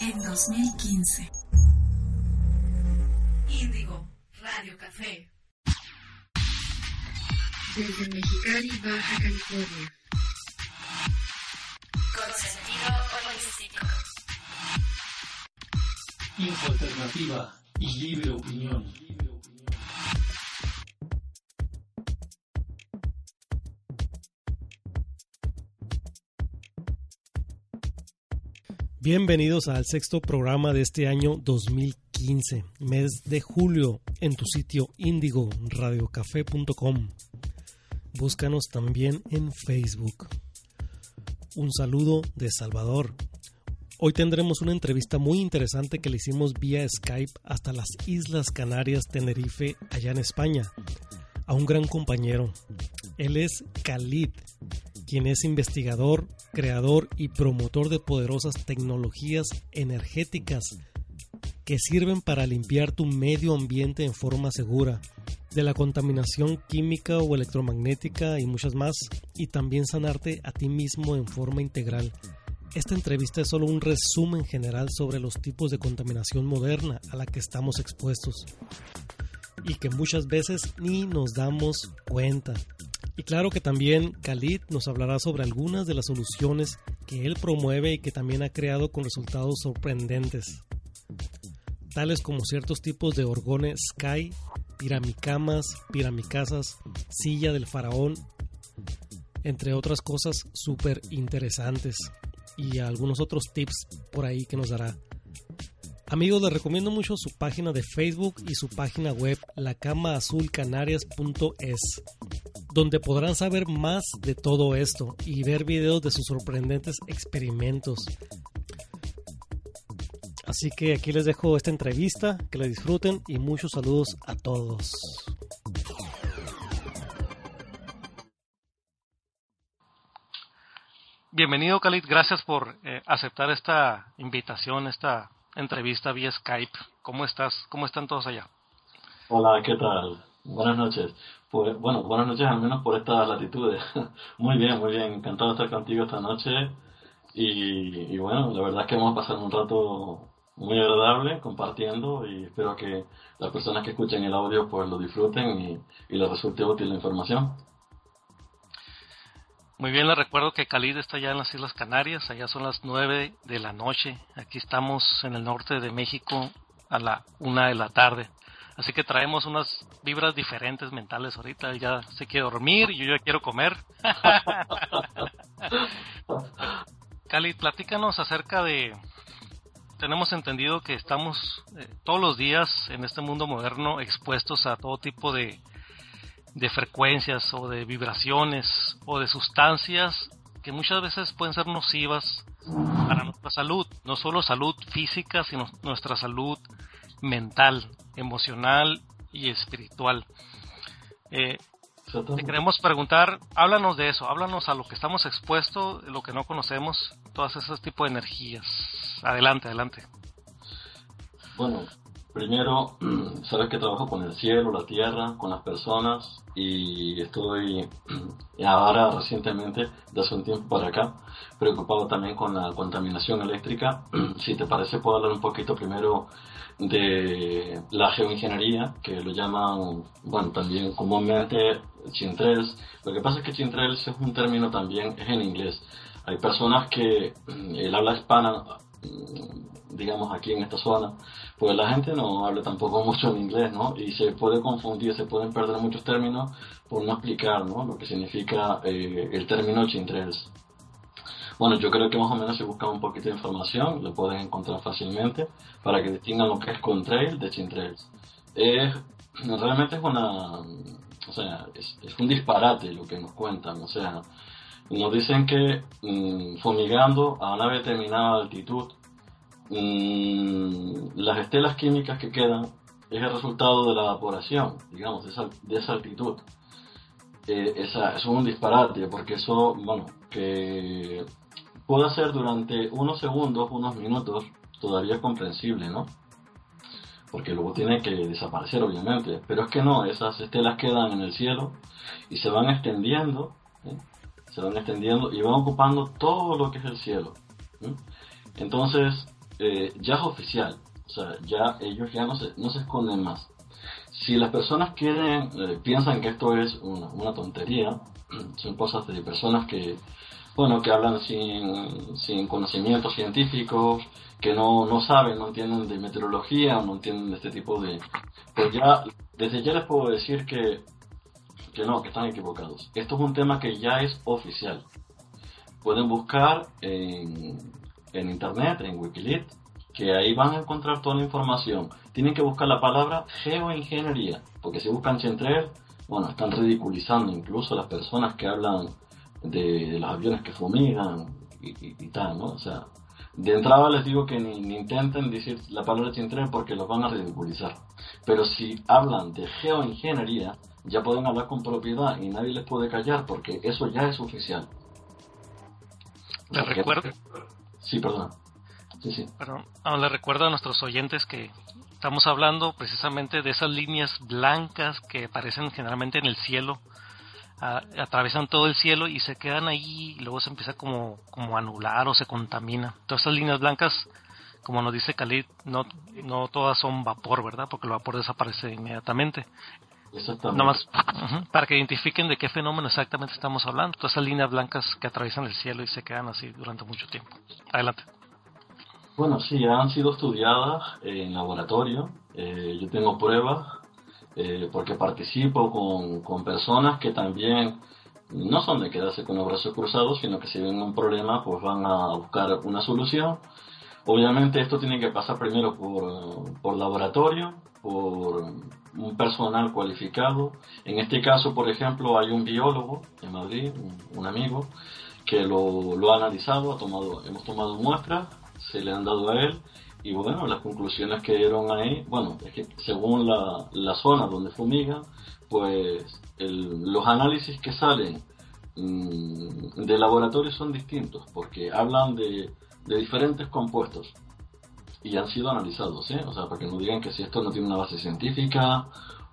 En 2015. Índigo, Radio Café. Desde Mexicali, Baja California. Con sentido holístico. Info alternativa y libre opinión. Bienvenidos al sexto programa de este año 2015, mes de julio, en tu sitio índigo radiocafé.com. Búscanos también en Facebook. Un saludo de Salvador. Hoy tendremos una entrevista muy interesante que le hicimos vía Skype hasta las Islas Canarias, Tenerife, allá en España, a un gran compañero. Él es Khalid, quien es investigador, creador y promotor de poderosas tecnologías energéticas que sirven para limpiar tu medio ambiente en forma segura, de la contaminación química o electromagnética y muchas más, y también sanarte a ti mismo en forma integral. Esta entrevista es solo un resumen general sobre los tipos de contaminación moderna a la que estamos expuestos y que muchas veces ni nos damos cuenta. Y claro que también Khalid nos hablará sobre algunas de las soluciones que él promueve y que también ha creado con resultados sorprendentes, tales como ciertos tipos de orgones Sky, piramicamas, piramicasas, silla del faraón, entre otras cosas súper interesantes y algunos otros tips por ahí que nos dará. Amigos, les recomiendo mucho su página de Facebook y su página web lacamaazulcanarias.es, donde podrán saber más de todo esto y ver videos de sus sorprendentes experimentos. Así que aquí les dejo esta entrevista, que la disfruten y muchos saludos a todos. Bienvenido, Khalid. Gracias por eh, aceptar esta invitación, esta entrevista vía Skype. ¿Cómo estás? ¿Cómo están todos allá? Hola, ¿qué tal? Buenas noches. Pues, bueno, buenas noches al menos por estas latitudes. muy bien, muy bien. Encantado de estar contigo esta noche. Y, y bueno, la verdad es que hemos pasado un rato muy agradable compartiendo y espero que las personas que escuchen el audio pues lo disfruten y, y les resulte útil la información. Muy bien, les recuerdo que Khalid está ya en las Islas Canarias, allá son las 9 de la noche, aquí estamos en el norte de México a la una de la tarde. Así que traemos unas vibras diferentes mentales ahorita, ya se quiere dormir y yo ya quiero comer. Khalid, platícanos acerca de... Tenemos entendido que estamos eh, todos los días en este mundo moderno expuestos a todo tipo de, de frecuencias o de vibraciones o de sustancias que muchas veces pueden ser nocivas para nuestra salud, no solo salud física, sino nuestra salud mental, emocional y espiritual. Eh, te queremos preguntar, háblanos de eso, háblanos a lo que estamos expuestos, lo que no conocemos, todas esas tipos de energías. Adelante, adelante. Bueno, primero, sabes que trabajo con el cielo, la tierra, con las personas, y estoy ahora recientemente, de hace un tiempo para acá, preocupado también con la contaminación eléctrica. si te parece, puedo hablar un poquito primero de la geoingeniería, que lo llaman, bueno, también comúnmente chintrels. Lo que pasa es que chintrels es un término también, es en inglés. Hay personas que el habla hispana digamos, aquí en esta zona, pues la gente no habla tampoco mucho en inglés, ¿no? Y se puede confundir, se pueden perder muchos términos por no explicar, ¿no? Lo que significa eh, el término chintrails. Bueno, yo creo que más o menos si buscan un poquito de información, lo pueden encontrar fácilmente para que distingan lo que es contrail de chintrails. Es, realmente es una, o sea, es, es un disparate lo que nos cuentan, o sea, nos dicen que mm, fumigando a una determinada altitud, las estelas químicas que quedan es el resultado de la evaporación, digamos, de esa, de esa altitud. Eh, esa, es un disparate, porque eso, bueno, que puede ser durante unos segundos, unos minutos, todavía comprensible, ¿no? Porque luego tiene que desaparecer, obviamente. Pero es que no, esas estelas quedan en el cielo y se van extendiendo, ¿eh? se van extendiendo y van ocupando todo lo que es el cielo. Entonces, eh, ya es oficial, o sea, ya ellos ya no se, no se esconden más. Si las personas quieren, eh, piensan que esto es una, una tontería, son cosas de personas que, bueno, que hablan sin, sin conocimientos científicos, que no, no saben, no entienden de meteorología, no entienden de este tipo de... Pues ya, desde ya les puedo decir que, que no, que están equivocados. Esto es un tema que ya es oficial. Pueden buscar en, en internet, en Wikileaks, que ahí van a encontrar toda la información. Tienen que buscar la palabra geoingeniería, porque si buscan Chentrer, bueno, están ridiculizando incluso a las personas que hablan de, los aviones que fumigan y, tal, ¿no? O sea, de entrada les digo que ni, intenten decir la palabra Chentrer porque los van a ridiculizar. Pero si hablan de geoingeniería, ya pueden hablar con propiedad y nadie les puede callar porque eso ya es oficial. Les recuerdo, Sí, perdón, no, les recuerdo a nuestros oyentes que estamos hablando precisamente de esas líneas blancas que aparecen generalmente en el cielo, a- atraviesan todo el cielo y se quedan ahí y luego se empieza como, como a anular o se contamina. Todas esas líneas blancas, como nos dice Khalid, no, no todas son vapor, ¿verdad? Porque el vapor desaparece inmediatamente. Exactamente. Nada más para que identifiquen de qué fenómeno exactamente estamos hablando. Todas esas líneas blancas que atraviesan el cielo y se quedan así durante mucho tiempo. Adelante. Bueno, sí, han sido estudiadas en laboratorio. Eh, yo tengo pruebas eh, porque participo con, con personas que también no son de quedarse con los brazos cruzados, sino que si ven un problema, pues van a buscar una solución. Obviamente esto tiene que pasar primero por, por laboratorio, por un personal cualificado. En este caso, por ejemplo, hay un biólogo en Madrid, un, amigo, que lo, ha analizado, ha tomado, hemos tomado muestras, se le han dado a él y bueno, las conclusiones que dieron ahí, bueno, es que según la, la zona donde fumigan, pues los análisis que salen mm, de laboratorio son distintos porque hablan de, de diferentes compuestos y han sido analizados, ¿eh? O sea, para que no digan que si esto no tiene una base científica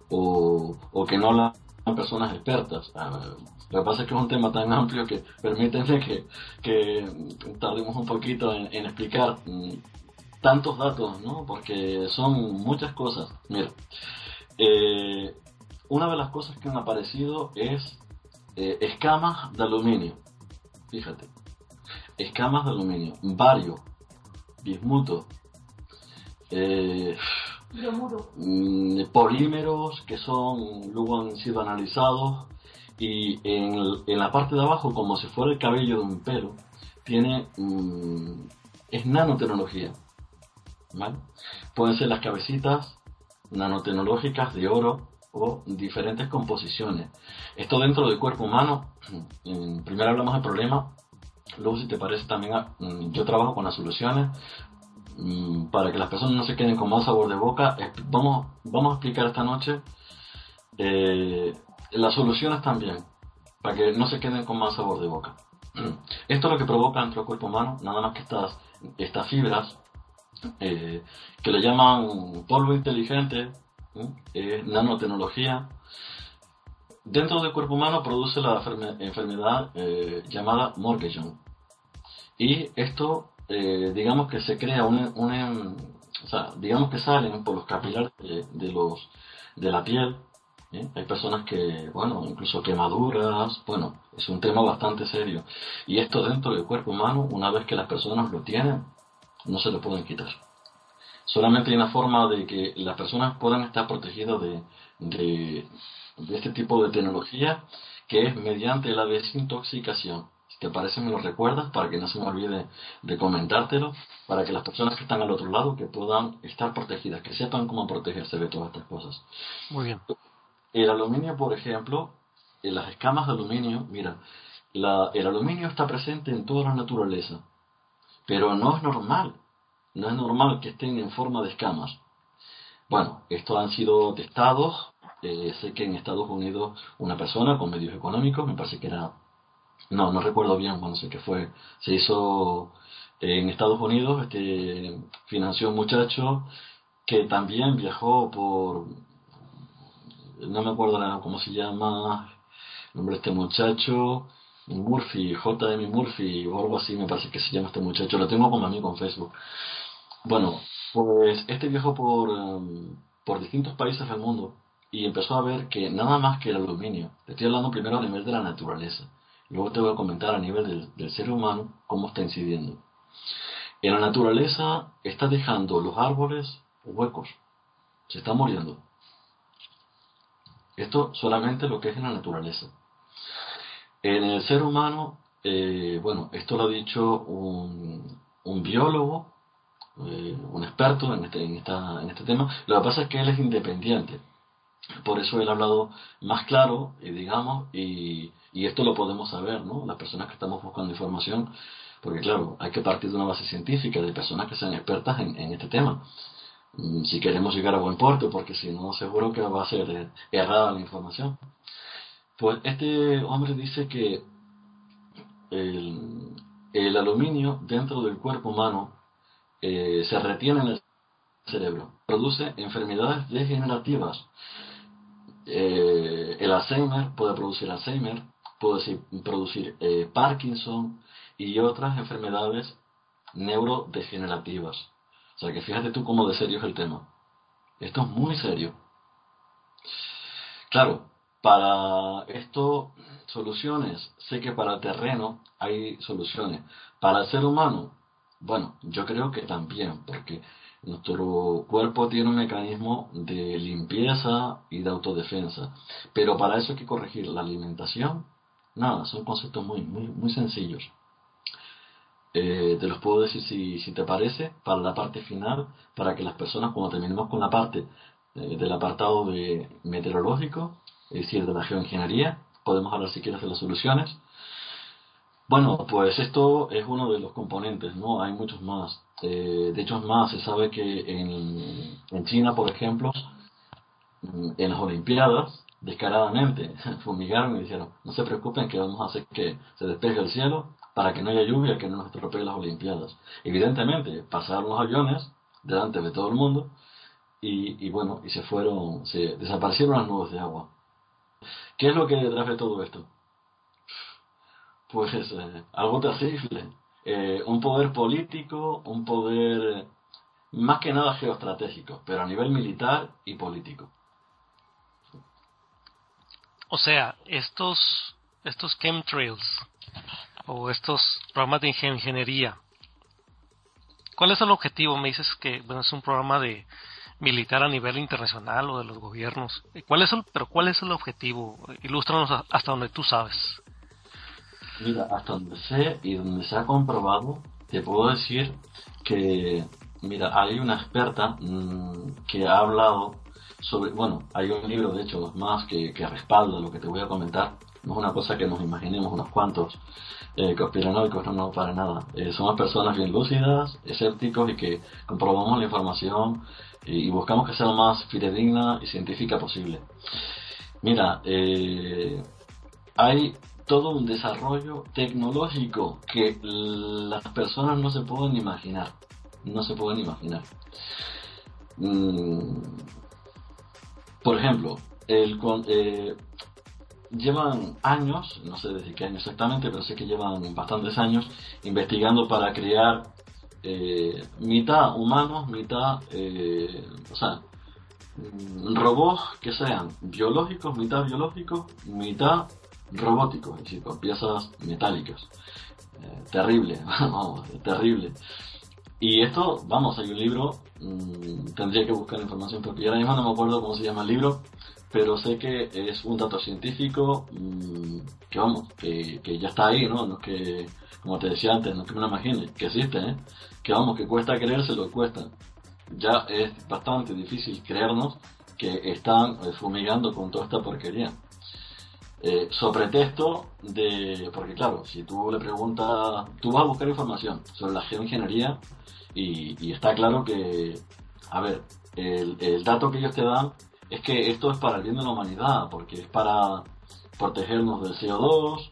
o, o que no la personas expertas. Ah, Lo que pasa es que es un tema tan amplio que permítanme que, que tardemos un poquito en, en explicar mm, tantos datos, ¿no? Porque son muchas cosas. Mira, eh, una de las cosas que han aparecido es eh, escamas de aluminio. Fíjate, escamas de aluminio, bario, bismuto, eh, mm, polímeros que son luego han sido analizados y en, la parte de abajo como si fuera el cabello de un pelo tiene mm, es nanotecnología ¿vale? pueden ser las cabecitas nanotecnológicas de oro o diferentes composiciones. Esto dentro del cuerpo humano primero hablamos del problema. Luego si te parece también mm, yo trabajo con las soluciones Mm, para que las personas no se queden con mal sabor de boca, vamos, vamos a explicar esta noche eh, las soluciones también, para que no se queden con mal sabor de boca. Esto es lo que provoca nuestro cuerpo humano, nada más que estas, estas fibras, eh, que le llaman polvo inteligente, ¿eh? Nanotecnología. Dentro del cuerpo humano produce la enferme- enfermedad llamada Morgellon. Y esto eh, digamos que se crea un, sea, digamos que salen por los capilares de, de los de la piel. ¿eh? Hay personas que, bueno, incluso quemaduras, bueno, es un tema bastante serio. Y esto dentro del cuerpo humano, una vez que las personas lo tienen, no se lo pueden quitar. Solamente hay una forma de que las personas puedan estar protegidas de, de, de este tipo de tecnología, que es mediante la desintoxicación. Te parece, me lo recuerdas para que no se me olvide de comentártelo, para que las personas que están al otro lado que puedan estar protegidas, que sepan cómo protegerse de todas estas cosas. Muy bien. El aluminio, por ejemplo, en las escamas de aluminio, mira, la, el aluminio está presente en toda la naturaleza, pero no es normal, no es normal que estén en forma de escamas. Bueno, estos han sido testados, eh, sé que en Estados Unidos una persona con medios económicos, me parece que era, no, no recuerdo bien, bueno, sé que fue, se hizo en Estados Unidos, este, financió un muchacho que también viajó por, no me acuerdo cómo se llama, el nombre de este muchacho, Murphy, J.M. Murphy o algo así me parece que se llama este muchacho, lo tengo como amigo en Facebook. Bueno, pues este viajó por, em, por distintos países del mundo y empezó a ver que nada más que el aluminio, estoy hablando primero a nivel de la naturaleza, luego te voy a comentar a nivel del, ser humano cómo está incidiendo. En la naturaleza está dejando los árboles huecos, se está muriendo. Esto solamente lo que es en la naturaleza. En el ser humano, eh, bueno, esto lo ha dicho un, un biólogo, eh, un experto en este, en este tema. Lo que pasa es que él es independiente. Por eso él ha hablado más claro, y digamos, y, y esto lo podemos saber, ¿no? Las personas que estamos buscando información, porque claro, hay que partir de una base científica, de personas que sean expertas en, en este tema mm, si queremos llegar a buen puerto, porque si no, seguro que va a ser eh, errada la información. Pues este hombre dice que el, aluminio dentro del cuerpo humano eh, se retiene en el cerebro, produce enfermedades degenerativas. Eh, el Alzheimer puede producir Alzheimer, puede producir eh, Parkinson y otras enfermedades neurodegenerativas. O sea que fíjate tú cómo de serio es el tema. Esto es muy serio. Claro, para esto, soluciones. Sé que para el terreno hay soluciones. Para el ser humano, bueno, yo creo que también, porque nuestro cuerpo tiene un mecanismo de limpieza y de autodefensa. Pero para eso hay que corregir la alimentación. Nada, son conceptos muy, muy, muy sencillos. Eh, te los puedo decir si, si te parece, para la parte final, para que las personas, cuando terminemos con la parte eh, del apartado de meteorológico, es decir, de la geoingeniería. Podemos hablar si quieres de las soluciones. Bueno, pues esto es uno de los componentes, ¿no? Hay muchos más. Eh, de hecho, es más, se sabe que en, en China, por ejemplo, en las Olimpiadas, descaradamente fumigaron y dijeron, no se preocupen que vamos a hacer que se despeje el cielo para que no haya lluvia, que no nos estropee las Olimpiadas. Evidentemente, pasaron los aviones delante de todo el mundo y, y bueno, y se fueron, se desaparecieron las nubes de agua. ¿Qué es lo que hay detrás de todo esto? Pues eh, algo terrible. Eh, un poder político, un poder más que nada geoestratégico, pero a nivel militar y político. O sea, estos, estos chemtrails o estos programas de ingeniería, ¿cuál es el objetivo? Me dices que bueno, es un programa de, militar a nivel internacional o de los gobiernos. ¿Cuál es el, pero cuál es el objetivo? Ilústranos hasta donde tú sabes. Mira, hasta donde sé y donde se ha comprobado, te puedo decir que, mira, hay una experta mmm, que ha hablado sobre, bueno, hay un libro de hecho más que, que respalda lo que te voy a comentar, no es una cosa que nos imaginemos unos cuantos eh, conspiranoicos, no, no, para nada. Eh, somos personas bien lúcidas, escépticos y que comprobamos la información y buscamos que sea lo más fidedigna y científica posible. Mira, eh, hay todo un desarrollo tecnológico que las personas no se pueden imaginar. No se pueden imaginar. Mm, por ejemplo, el, eh, llevan años, no sé desde qué año exactamente, pero sé que llevan bastantes años investigando para crear eh, mitad humanos, mitad, eh, o sea, mm, robots que sean biológicos, mitad biológicos, mitad robóticos, es decir, con piezas metálicas. Eh, terrible, vamos, terrible. Y esto, vamos, hay un libro, mmm, tendría que buscar información porque ahora mismo no me acuerdo cómo se llama el libro, pero sé que es un dato científico mmm, que vamos, que, que, ya está ahí, ¿no? No es que, como te decía antes, no es que me lo imagine, que existe, ¿eh? Que vamos, que cuesta creérselo, cuesta. Ya es bastante difícil creernos que están eh, fumigando con toda esta porquería. Eh, sobre texto de, porque claro, si tú le preguntas, tú vas a buscar información sobre la geoingeniería y, está claro que, a ver, el, dato que ellos te dan es que esto es para el bien de la humanidad, porque es para protegernos del CO2,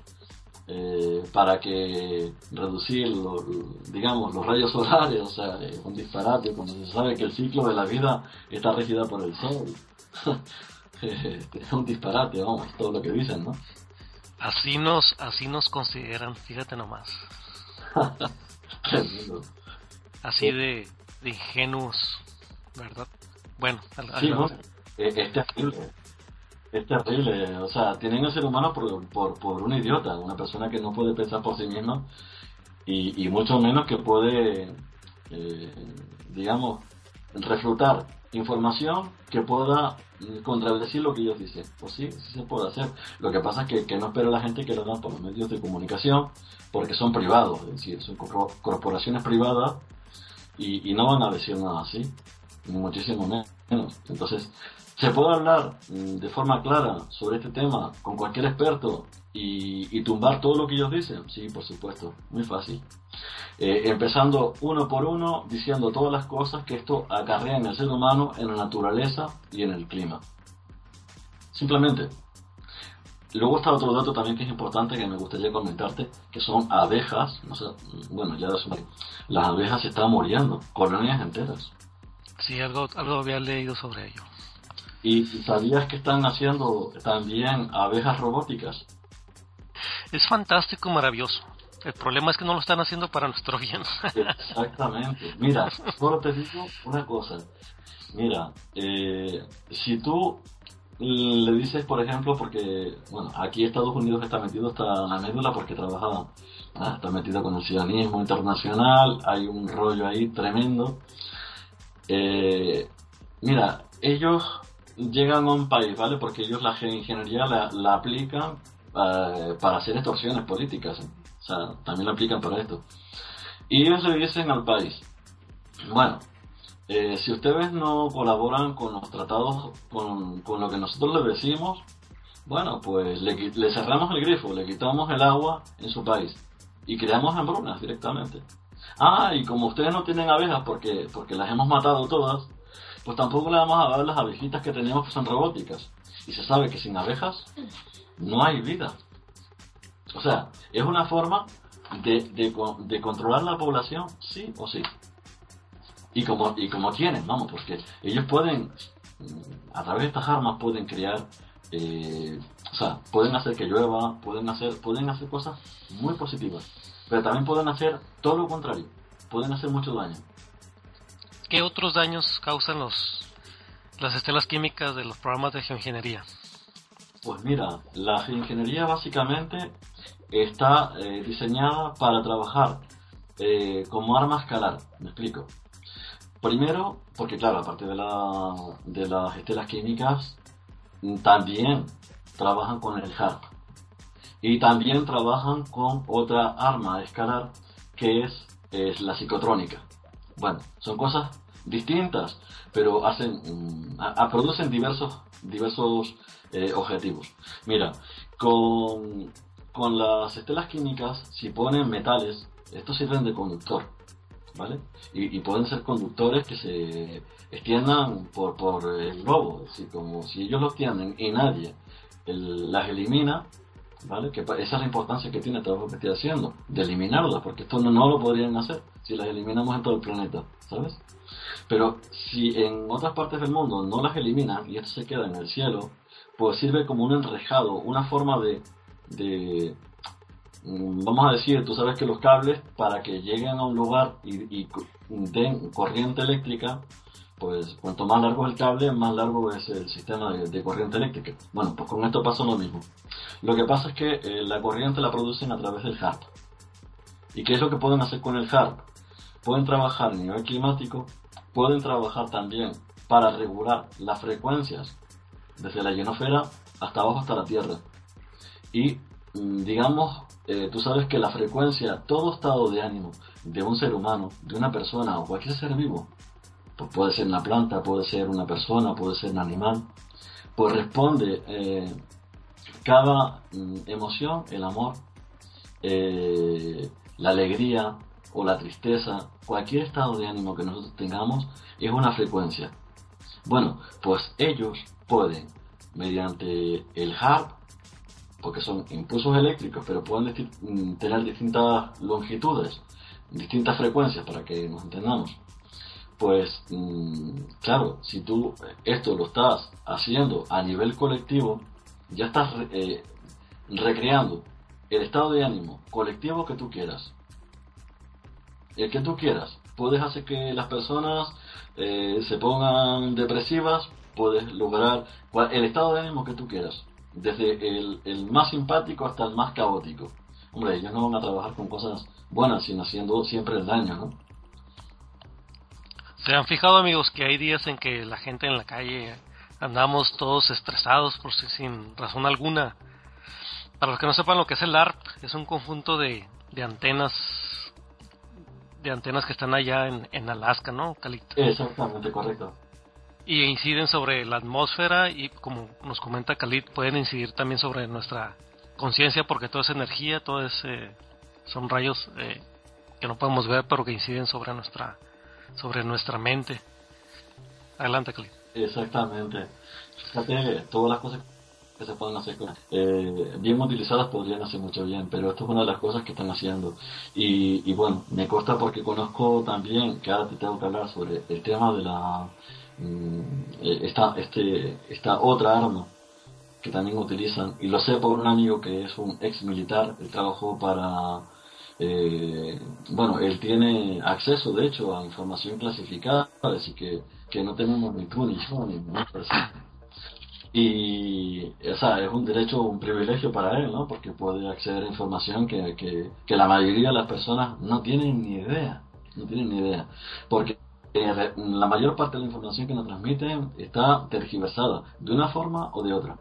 eh, para que reducir, lo- digamos, los rayos solares, o sea, es un disparate, cuando se sabe que el ciclo de la vida está regida por el sol. es un disparate, vamos, todo lo que dicen, ¿no? Así nos, así nos consideran, fíjate nomás. Así de, de ingenuos, ¿verdad? Bueno, al- Sí, ¿no? Eh, Es terrible. Es terrible. O sea, tienen al ser humano por, por, por un idiota, una persona que no puede pensar por sí misma y, y mucho menos que puede, eh, digamos, refutar información que pueda mm, contradecir lo que ellos dicen. Pues sí, sí se puede hacer. Lo que pasa es que, que no espera la gente que lo hagan por los medios de comunicación porque son privados, es decir, son corpo- corporaciones privadas y, y no van a decir nada así, muchísimo menos. Entonces, ¿se puede hablar mm, de forma clara sobre este tema con cualquier experto y, tumbar todo lo que ellos dicen? Sí, por supuesto, muy fácil. Eh, empezando uno por uno, diciendo todas las cosas que esto acarrea en el ser humano, en la naturaleza y en el clima. Simplemente. Luego está otro dato también que es importante que me gustaría comentarte, que son abejas, no sé, bueno, ya las abejas se están muriendo, colonias enteras. sí, algo, algo había leído sobre ello. ¿Y sabías que están haciendo también abejas robóticas? Es fantástico, maravilloso. El problema es que no lo están haciendo para nuestro bien. Exactamente. Mira, solo te digo una cosa. Mira, eh, si tú le dices, por ejemplo, porque, bueno, aquí Estados Unidos está metido hasta la médula porque trabaja, ah, está metido con el sionismo internacional, hay un rollo ahí tremendo. Eh, mira, ellos llegan a un país, ¿vale? Porque ellos la geoingeniería la, la aplican eh, para hacer extorsiones políticas. O sea, también la aplican para esto. Y ellos le dicen al país, bueno, eh, si ustedes no colaboran con los tratados, con, con lo que nosotros les decimos, bueno, pues le, le cerramos el grifo, le quitamos el agua en su país y creamos hambrunas directamente. Ah, y como ustedes no tienen abejas porque, porque las hemos matado todas, pues tampoco le vamos a dar las abejitas que tenemos que son robóticas. Y se sabe que sin abejas no hay vida. O sea, es una forma de, de, co- de controlar la población, sí o sí. Y como, y como tienen, vamos, porque ellos pueden, mm, a través de estas armas pueden crear, eh, o sea, pueden hacer que llueva, pueden hacer, pueden hacer cosas muy positivas, pero también pueden hacer todo lo contrario, pueden hacer mucho daño. ¿Qué otros daños causan los las estelas químicas de los programas de geoingeniería? Pues mira, la geoingeniería básicamente está eh, diseñada para trabajar eh, como arma escalar, me explico. Primero, porque claro, aparte de, la, de las estelas químicas, también trabajan con el HARP. Y también trabajan con otra arma escalar que es, es la psicotrónica. Bueno, son cosas distintas, pero hacen, mm, producen diversos, diversos eh, objetivos. Mira, con, con las estelas químicas, si ponen metales, estos sirven de conductor, ¿vale? Y, pueden ser conductores que se extiendan por, por el globo, es decir, como si ellos los tienen y nadie las elimina, ¿vale? Que esa es la importancia que tiene el trabajo que estoy haciendo, de eliminarlas, porque esto no lo podrían hacer si las eliminamos en todo el planeta, ¿sabes? Pero si en otras partes del mundo no las eliminan y esto se queda en el cielo, pues sirve como un enrejado, una forma de, de mm, vamos a decir, tú sabes que los cables para que lleguen a un lugar y, den corriente eléctrica, pues cuanto más largo es el cable, más largo es el sistema de, de corriente eléctrica. Bueno, pues con esto pasa lo mismo. Lo que pasa es que eh, la corriente la producen a través del HARP. ¿Y qué es lo que pueden hacer con el HARP? Pueden trabajar a nivel climático, pueden trabajar también para regular las frecuencias desde la ionosfera hasta abajo hasta la Tierra. Y mm, digamos, eh, tú sabes que la frecuencia, todo estado de ánimo de un ser humano, de una persona o cualquier ser vivo, pues puede ser una planta, puede ser una persona, puede ser un animal, pues responde eh, cada mm, emoción, el amor, eh, la alegría o la tristeza, cualquier estado de ánimo que nosotros tengamos es una frecuencia. Bueno, pues ellos pueden, mediante el HARP, porque son impulsos eléctricos, pero pueden mm, tener distintas longitudes, distintas frecuencias para que nos entendamos. Pues mm, claro, si tú esto lo estás haciendo a nivel colectivo, ya estás eh, recreando el estado de ánimo colectivo que tú quieras. El que tú quieras. Puedes hacer que las personas eh, se pongan depresivas, puedes lograr el estado de ánimo que tú quieras. Desde el, el más simpático hasta el más caótico. Hombre, ellos no van a trabajar con cosas buenas, sino haciendo siempre el daño, ¿no? ¿Se han fijado, amigos, que hay días en que la gente en la calle andamos todos estresados por si- sin razón alguna? Para los que no sepan lo que es el ARP, es un conjunto de, de antenas de antenas que están allá en, en Alaska, ¿no, Calito? Exactamente, correcto. Y inciden sobre la atmósfera y, como nos comenta Khalid, pueden incidir también sobre nuestra conciencia porque todo es energía, todo es, eh, son rayos eh, que no podemos ver pero que inciden sobre nuestra sobre nuestra mente. Adelante, Khalid. Exactamente. Fíjate, todas las cosas se pueden hacer con, eh, bien utilizadas podrían hacer mucho bien, pero esto es una de las cosas que están haciendo. Y, y bueno, me consta porque conozco también, que ahora te tengo que hablar sobre el tema de la mm, eh, esta, este, esta otra arma que también utilizan, y lo sé por un amigo que es un ex militar, él trabajó para eh, bueno, él tiene acceso, de hecho, a información clasificada, así que, que no tenemos ni tú ni yo ni ninguna persona. Y, o sea, es un derecho, un privilegio para él, ¿no? Porque puede acceder a información que, que, que la mayoría de las personas no tienen ni idea, no tienen ni idea. Porque eh, la mayor parte de la información que nos transmiten está tergiversada, de una forma o de otra.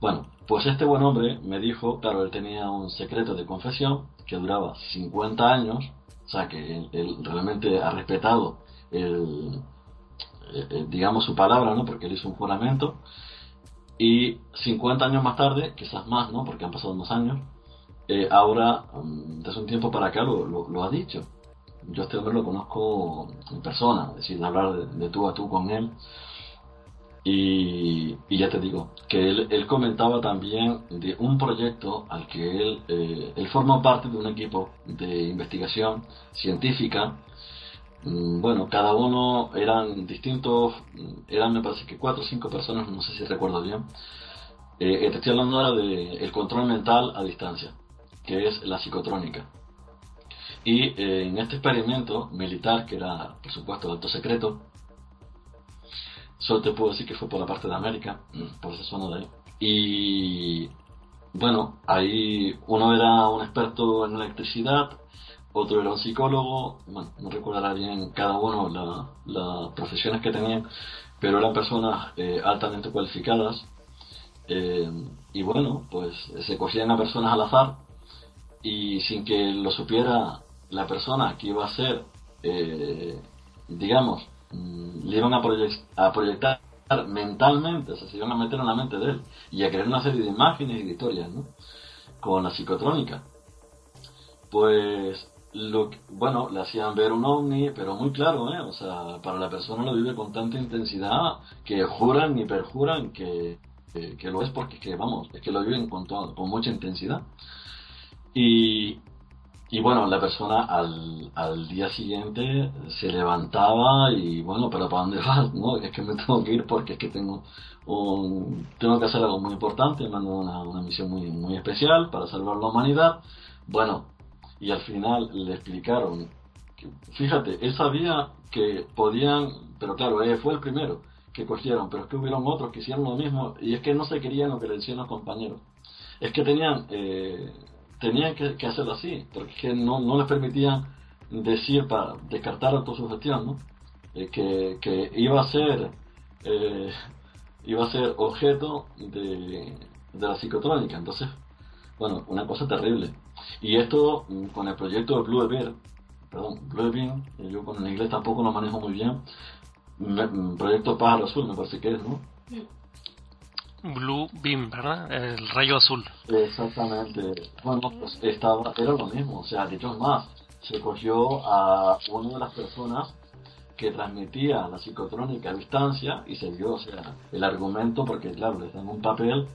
Bueno, pues este buen hombre me dijo, claro, él tenía un secreto de confesión que duraba 50 años, o sea que él, él realmente ha respetado el, eh, eh, digamos su palabra, ¿no? Porque él hizo un juramento y 50 años más tarde, quizás más, ¿no? Porque han pasado unos años, eh, ahora, mm, desde un tiempo para acá lo, lo, ha dicho. Yo este hombre lo conozco en persona, es decir, de hablar de, de tú a tú con él. Y, y ya te digo, que él, él comentaba también de un proyecto al que él, eh, él forma parte de un equipo de investigación científica. Mm, Bueno, cada uno eran distintos, eran me parece que cuatro o cinco personas, no sé si recuerdo bien. Eh, te estoy hablando ahora de el control mental a distancia, que es la psicotrónica. Y eh, en este experimento militar, que era por supuesto alto secreto, Solo te puedo decir que fue por la parte de América, mm, por esa zona de ahí. Y bueno, ahí uno era un experto en electricidad, otro era un psicólogo, bueno, no recordará bien cada uno la- las profesiones que tenían, pero eran personas eh, altamente cualificadas. Eh, y bueno, pues se cogían a personas al azar y sin que lo supiera la persona que iba a ser, eh, digamos, mm, le iban a, proyec- a proyectar mentalmente, o sea, se iban a meter en la mente de él y a crear una serie de imágenes y de historias, ¿no? Con la psicotrónica. Pues, lo que- bueno, le hacían ver un ovni, pero muy claro, ¿eh? O sea, para la persona lo vive con tanta intensidad que juran y perjuran que, que, que lo es porque, que, vamos, es que lo viven con, toda- con mucha intensidad. Y, y bueno, la persona al, al día siguiente se levantaba y bueno, pero ¿para dónde vas? No, es que me tengo que ir porque es que tengo un, tengo que hacer algo muy importante, mando una, una misión muy, muy especial para salvar la humanidad. Bueno, y al final le explicaron, fíjate, él sabía que podían, pero claro, él fue el primero que cogieron, pero es que hubieron otros que hicieron lo mismo y es que no se querían lo que le decían los compañeros. Es que tenían, eh, tenían que, que hacerlo así, porque es que no, no les permitían decir para descartar autosugestión, ¿no? Eh, que, que iba a ser eh, iba a ser objeto de, de la psicotrónica. Entonces, bueno, una cosa terrible. Y esto mm, con el proyecto de Blue Bear, perdón, Blue Beam, eh, yo con el inglés tampoco lo manejo muy bien. Me- mm, proyecto Pájaro Azul, me parece que es, ¿no? blue beam, ¿verdad? El rayo azul. Exactamente. Bueno, pues estaba, era lo mismo, o sea, de hecho más, se cogió a una de las personas que transmitía la psicotrónica a distancia y se vio, o sea, el argumento, porque claro, les dan un papel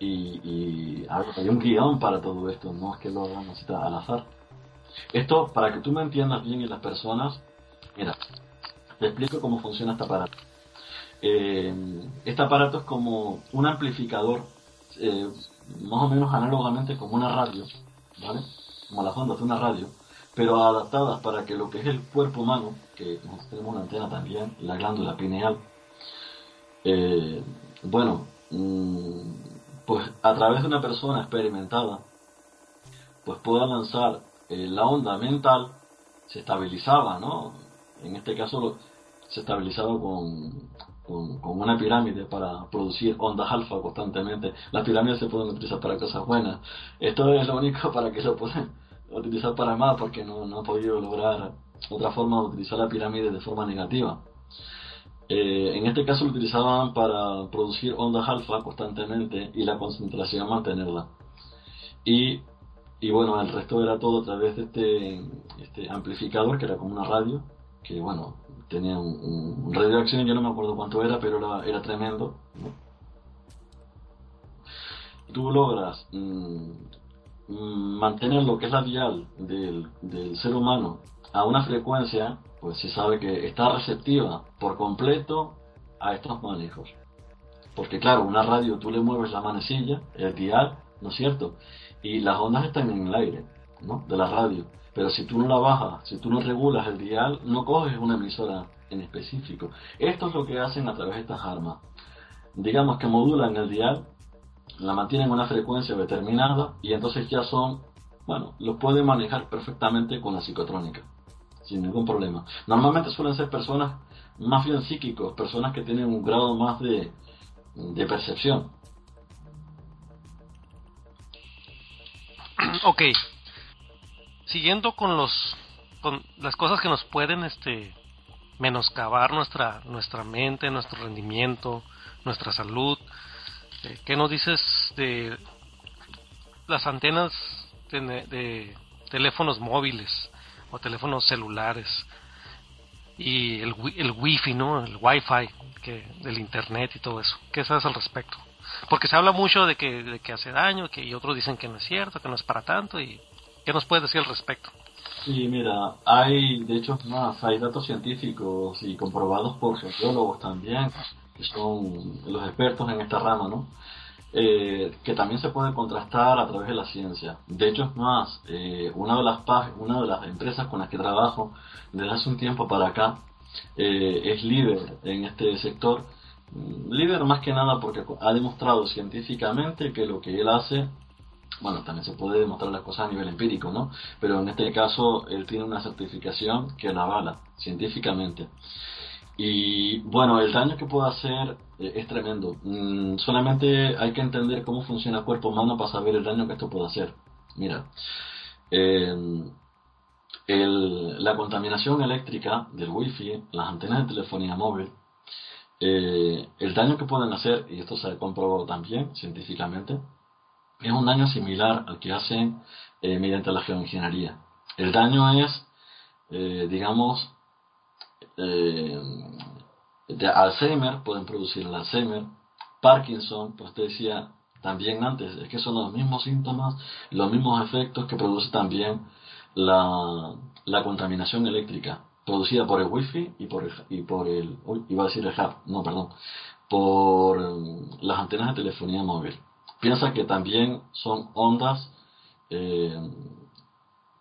y, y hay un guion para todo esto, no es que lo hagan así al azar. Esto, para que tú me entiendas bien y las personas, mira, te explico cómo funciona este aparato. Eh, este aparato es como un amplificador, eh, más o menos análogamente como una radio, ¿vale? Como las ondas de una radio, pero adaptadas para que lo que es el cuerpo humano, que tenemos una antena también, la glándula pineal, eh, bueno, mm, pues a través de una persona experimentada, pues pueda lanzar la onda mental, se estabilizaba, ¿no? En este caso se estabilizaba con, con, una pirámide para producir ondas alfa constantemente. Las pirámides se pueden utilizar para cosas buenas. Esto es lo único para que se pueden utilizar para más porque no, no ha podido lograr otra forma de utilizar la pirámide de forma negativa. Eh, en este caso lo utilizaban para producir ondas alfa constantemente y la concentración mantenerla. Y, y bueno, el resto era todo a través de este, este amplificador que era como una radio, que bueno, tenía un, radio de acción, yo no me acuerdo cuánto era, pero era, era tremendo. Tú logras mm, mm, mantener lo que es la dial del, del ser humano a una frecuencia, pues se sabe que está receptiva por completo a estos manejos. Porque claro, una radio tú le mueves la manecilla, el dial, ¿no es cierto? Y las ondas están en el aire, ¿no? De la radio. Pero si tú no la bajas, si tú no regulas el dial, no coges una emisora en específico. Esto es lo que hacen a través de estas armas. Digamos que modulan el dial, la mantienen en una frecuencia determinada y entonces ya son, bueno, lo pueden manejar perfectamente con la psicotrónica, sin ningún problema. Normalmente suelen ser personas más bien psíquicos, personas que tienen un grado más de, de percepción. Ok, siguiendo con los con las cosas que nos pueden este menoscabar nuestra nuestra mente, nuestro rendimiento, nuestra salud. Eh, ¿Qué nos dices de las antenas de, teléfonos móviles o teléfonos celulares y el, el wifi, ¿no? El wifi que del internet y todo eso. ¿Qué sabes al respecto? Porque se habla mucho de que, de que hace daño, que y otros dicen que no es cierto, que no es para tanto y ¿Qué nos puedes decir al respecto? Sí, mira, hay, de hecho, más, hay datos científicos y comprobados por sociólogos también, que son los expertos en esta rama, ¿no? Eh, que también se puede contrastar a través de la ciencia. De hecho, es más, eh, una, de las una de las empresas con las que trabajo desde hace un tiempo para acá eh, es líder en este sector. Líder más que nada porque ha demostrado científicamente que lo que él hace bueno, también se puede demostrar las cosas a nivel empírico, ¿no? Pero en este caso él tiene una certificación que la avala científicamente. Y bueno, el daño que puede hacer eh, es tremendo. Mm, solamente hay que entender cómo funciona el cuerpo humano para saber el daño que esto puede hacer. Mira, eh, la contaminación eléctrica del wifi, las antenas de telefonía móvil, eh, el daño que pueden hacer, y esto se ha comprobado también científicamente, es un daño similar al que hacen eh, mediante la geoingeniería. El daño es, eh, digamos, eh, de Alzheimer, pueden producir el Alzheimer, Parkinson, pues te decía también antes, es que son los mismos síntomas, los mismos efectos que produce también la, la contaminación eléctrica producida por el wifi y por el, y por el iba a decir el hub, no, perdón, por las antenas de telefonía móvil. Piensa que también son ondas, eh,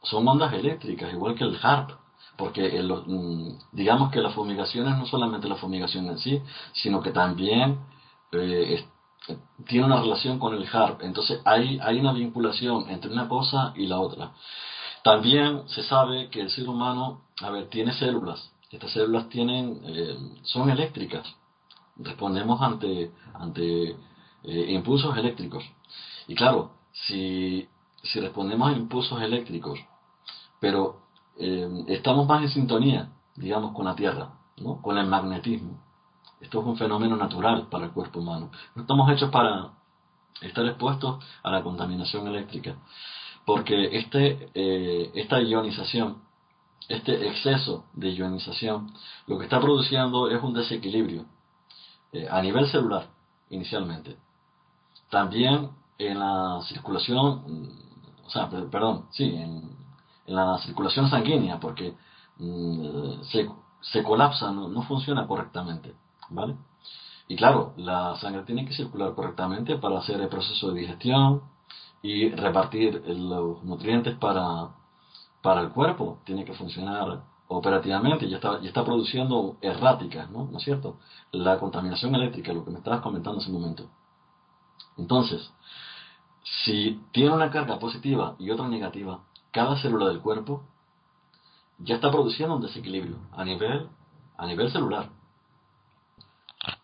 son ondas eléctricas, igual que el HARP, porque mm, digamos que las fumigaciones no solamente la fumigación en sí, sino que también eh, tiene una relación con el HARP. Entonces hay, hay una vinculación entre una cosa y la otra. También se sabe que el ser humano, a ver, tiene células. Estas células tienen, eh, son eléctricas. Respondemos ante, ante eh, impulsos eléctricos. Y claro, si, si respondemos a impulsos eléctricos, pero eh, estamos más en sintonía, digamos, con la Tierra, ¿no? con el magnetismo, Esto es un fenómeno natural para el cuerpo humano. No estamos hechos para estar expuestos a la contaminación eléctrica, porque este, eh, esta ionización, este exceso de ionización, lo que está produciendo es un desequilibrio eh, a nivel celular, inicialmente. También en la circulación, mm, o sea, perdón, sí, en, la circulación sanguínea, porque mm, se, se, colapsa, no, no funciona correctamente, ¿vale? Y claro, la sangre tiene que circular correctamente para hacer el proceso de digestión y repartir los nutrientes para, para el cuerpo. Tiene que funcionar operativamente y está, y está produciendo erráticas, ¿no? ¿no es cierto? La contaminación eléctrica, lo que me estabas comentando hace un momento. Entonces, si tiene una carga positiva y otra negativa, cada célula del cuerpo ya está produciendo un desequilibrio a nivel, a nivel celular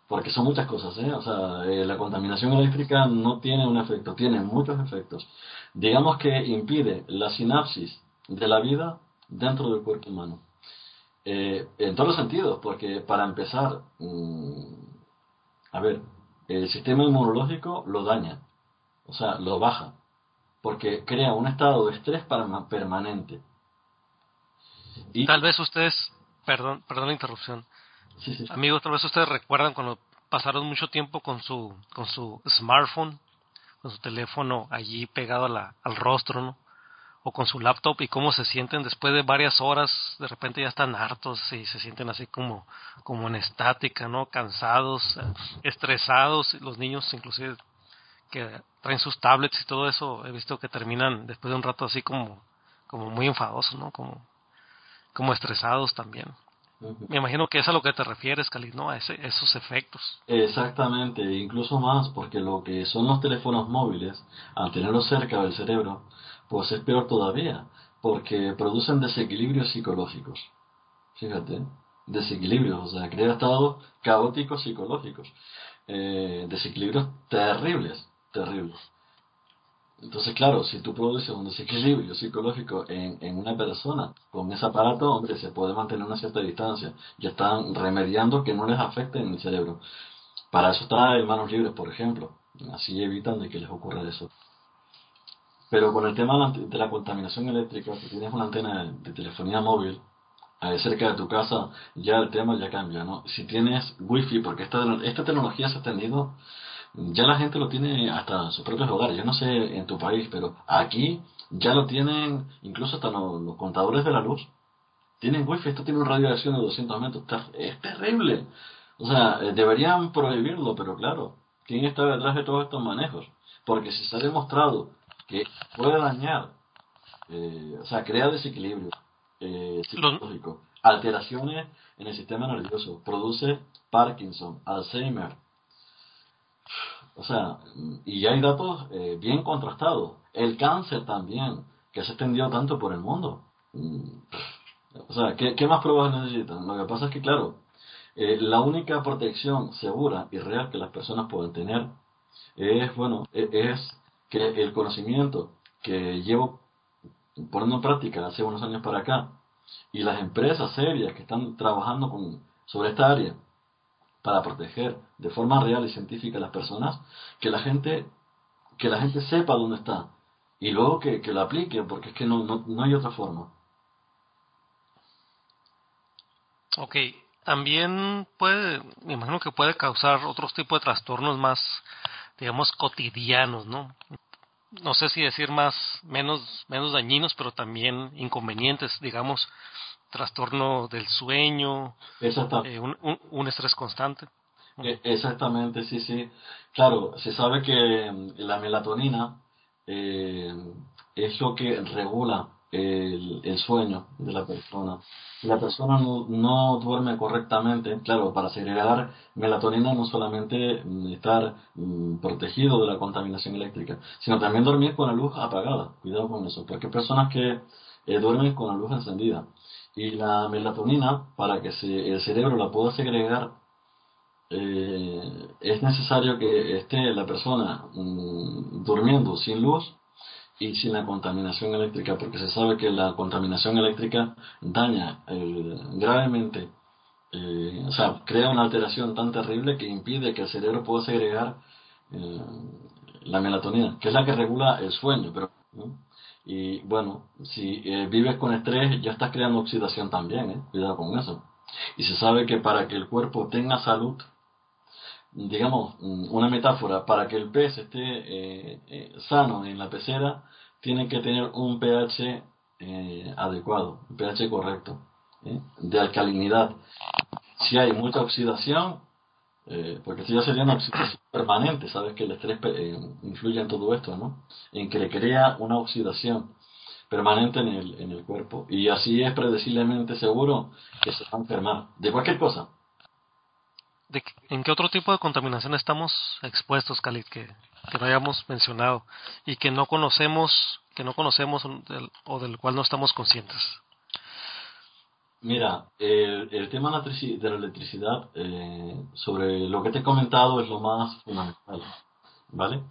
porque son muchas cosas, ¿eh? O sea, eh, la contaminación eléctrica no tiene un efecto, tiene muchos efectos. Digamos que impide la sinapsis de la vida dentro del cuerpo humano. Eh, en todos los sentidos, porque para empezar, mm, a ver, el sistema inmunológico lo daña, o sea, lo baja, porque crea un estado de estrés permanente. Y, Tal vez ustedes, perdón, perdón la interrupción, Amigos, tal vez ustedes recuerdan cuando pasaron mucho tiempo con su, con su smartphone, con su teléfono allí pegado al rostro, ¿no? O con su laptop y cómo se sienten después de varias horas, de repente ya están hartos y se sienten así como, como en estática, ¿no? Cansados, estresados, los niños inclusive que traen sus tablets y todo eso, he visto que terminan después de un rato así como, como muy enfadosos, ¿no? Como, como estresados también. Me imagino que es a lo que te refieres, Cali, ¿no? A esos efectos. Exactamente, incluso más, porque lo que son los teléfonos móviles, al tenerlos cerca del cerebro, pues es peor todavía, porque producen desequilibrios psicológicos. Fíjate, desequilibrios, o sea, crea estados caóticos psicológicos. Eh, desequilibrios terribles, terribles. Entonces, claro, si tú produces un desequilibrio psicológico en, en una persona con ese aparato, hombre, se puede mantener una cierta distancia. Ya están remediando que no les afecte en el cerebro. Para eso está en manos libres, por ejemplo. Así evitan de que les ocurra eso. Pero con el tema de la contaminación eléctrica, si tienes una antena de telefonía móvil cerca de tu casa, ya el tema ya cambia, ¿no? Si tienes wifi, porque esta, esta tecnología se ha extendido ya la gente lo tiene hasta en sus propios hogares. Yo no sé en tu país, pero aquí ya lo tienen, incluso hasta los, contadores de la luz. Tienen wifi, esto tiene una radiación de 200 metros. Es terrible. O sea, eh, deberían prohibirlo, pero claro, ¿quién está detrás de todos estos manejos? Porque si se ha demostrado que puede dañar, eh, o sea, crea desequilibrio eh, psicológico, alteraciones en el sistema nervioso, produce Parkinson, Alzheimer, o sea, y hay datos eh, bien contrastados. El cáncer también, que se extendió tanto por el mundo. Mm, o sea, ¿qué, más pruebas necesitan? Lo que pasa es que, claro, eh, la única protección segura y real que las personas pueden tener es, bueno, e, es que el conocimiento que llevo poniendo en práctica hace unos años para acá y las empresas serias que están trabajando con, sobre esta área para proteger de forma real y científica a las personas, que la gente, que la gente sepa dónde está y luego que, que lo aplique, porque es que no, no, no hay otra forma. Ok, también puede, me imagino que puede causar otros tipos de trastornos más, digamos, cotidianos, ¿no? No sé si decir más, menos, menos dañinos, pero también inconvenientes, digamos, trastorno del sueño, eh, un, un, estrés constante. E, exactamente, sí, sí. Claro, se sabe que mm, la melatonina eh, es lo que regula el, el, sueño de la persona. Si la persona no, no, duerme correctamente, claro, para segregar melatonina no solamente mm, estar mm, protegido de la contaminación eléctrica, sino también dormir con la luz apagada. Cuidado con eso, porque hay personas que eh, duermen con la luz encendida. Y la melatonina, para que se, el cerebro la pueda segregar, eh, es necesario que esté la persona mm, durmiendo sin luz y sin la contaminación eléctrica, porque se sabe que la contaminación eléctrica daña gravemente eh, o sea, crea una alteración tan terrible que impide que el cerebro pueda segregar eh, la melatonina, que es la que regula el sueño. Pero, Y bueno, si eh, vives con estrés, ya estás creando oxidación también, ¿eh? cuidado con eso. Y se sabe que para que el cuerpo tenga salud, digamos, una metáfora, para que el pez esté sano en la pecera, tiene que tener un pH adecuado, un pH correcto, de alcalinidad si hay mucha oxidación, eh, porque esto ya sería una oxidación permanente, sabes que el estrés eh, influye en todo esto, ¿no? En que le crea una oxidación permanente en el, en el cuerpo. Y así es predeciblemente seguro que se va a enfermar de cualquier cosa. ¿De ¿En qué otro tipo de contaminación estamos expuestos, Khalid, que no hayamos mencionado y que no conocemos, que no conocemos o del cual no estamos conscientes? Mira, el, tema de la electricidad, eh, sobre lo que te he comentado, es lo más fundamental, ¿vale?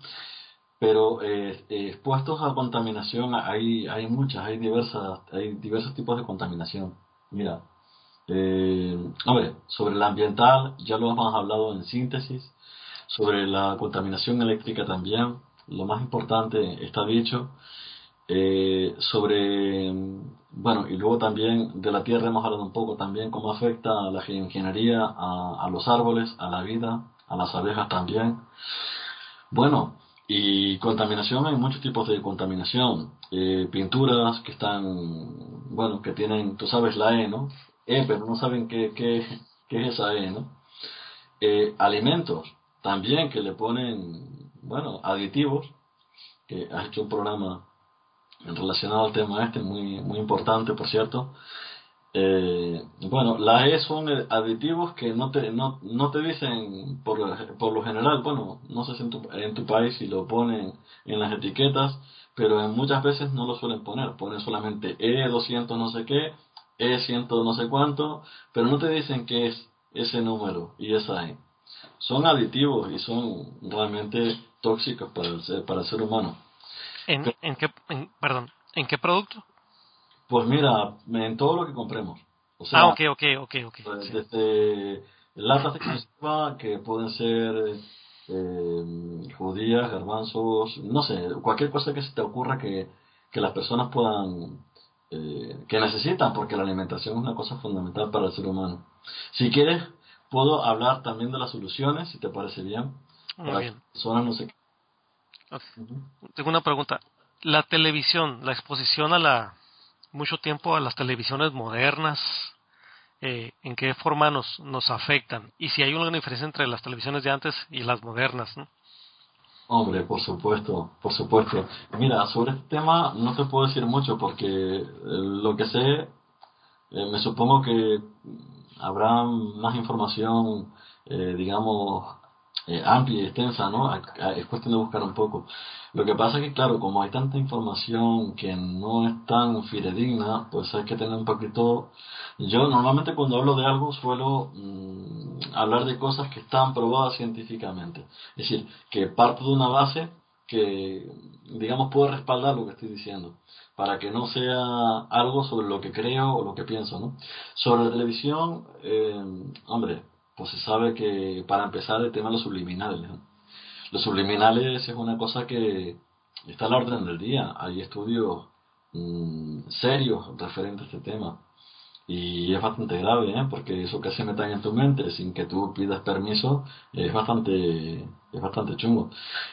Pero eh, expuestos a contaminación hay, hay muchas, hay diversas, hay diversos tipos de contaminación. Mira, eh, hombre, sobre la ambiental ya lo hemos hablado en síntesis, sobre la contaminación eléctrica también, lo más importante está dicho, eh, sobre, bueno, y luego también de la tierra hemos hablado un poco también cómo afecta la ingeniería a, los árboles, a la vida, a las abejas también. Bueno, y contaminación, hay muchos tipos de contaminación. Eh, pinturas que están, bueno, que tienen, tú sabes la E, ¿no? E, pero no saben qué, qué, qué es esa E, ¿no? Eh, alimentos también que le ponen, bueno, aditivos, que has hecho un programa relacionado al tema este, muy, muy importante, por cierto. Eh, bueno, las E son aditivos que no te, no, no te dicen por, por lo general, bueno, no sé si en tu, en tu país si lo ponen en las etiquetas, pero en muchas veces no lo suelen poner, ponen solamente E200 no sé qué, E100 no sé cuánto, pero no te dicen qué es ese número y esa E. Son aditivos y son realmente tóxicos para el para el ser humano. ¿En, en qué, perdón, ¿en qué producto? Pues mira, en todo lo que compremos. O sea, ah, ok, ok, ok. okay pues Desde latas de conserva que pueden ser eh, judías, garbanzos, no sé, cualquier cosa que se te ocurra que, que las personas puedan, eh, que necesitan, porque la alimentación es una cosa fundamental para el ser humano. Si quieres, puedo hablar también de las soluciones, si te parece bien. Muy bien. Personas no sé tengo una pregunta. La televisión, la exposición a la mucho tiempo a las televisiones modernas, eh, ¿en qué forma nos, nos afectan? Y si hay una diferencia entre las televisiones de antes y las modernas. Hombre, por supuesto, por supuesto. Mira, sobre este tema no te puedo decir mucho porque eh, lo que sé, eh, me supongo que habrá más información, digamos, eh, amplia y extensa, ¿no? Es cuestión de buscar un poco. Lo que pasa es que, claro, como hay tanta información que no es tan fidedigna, pues hay que tener un poquito... Yo normalmente cuando hablo de algo suelo mm, hablar de cosas que están probadas científicamente. Es decir, que parto de una base que, digamos, puede respaldar lo que estoy diciendo, para que no sea algo sobre lo que creo o lo que pienso, ¿no? Sobre la televisión, eh, hombre, pues se sabe que para empezar el tema de los subliminales. Los subliminales es una cosa que está a la orden del día. Hay estudios mm, serios referentes a este tema. Y es bastante grave, ¿eh? porque eso que se metan en tu mente sin que tú pidas permiso es bastante, es bastante chungo.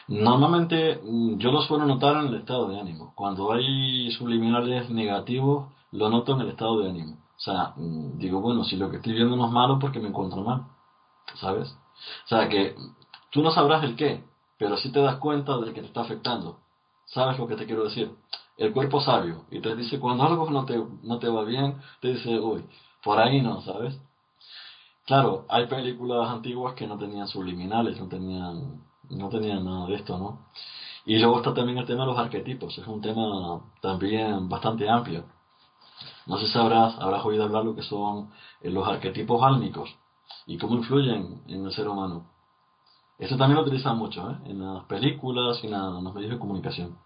Normalmente mm, yo lo suelo notar en el estado de ánimo. Cuando hay subliminales negativos, lo noto en el estado de ánimo. O sea, mm, digo, bueno, si lo que estoy viendo no es malo porque me encuentro mal. ¿sabes? O sea que tú no sabrás el qué, pero sí te das cuenta de que te está afectando. ¿Sabes lo que te quiero decir? El cuerpo sabio, y te dice cuando algo no te, no te va bien, te dice, uy, por ahí no, ¿sabes? Claro, hay películas antiguas que no tenían subliminales, no tenían, no tenían nada de esto, ¿no? Y luego está también el tema de los arquetipos, es un tema también bastante amplio. No sé si habrás, oído hablar lo que son eh, los arquetipos álmicos y cómo influyen en el ser humano. Eso también lo utilizan mucho ¿eh? en las películas y en, los medios de comunicación.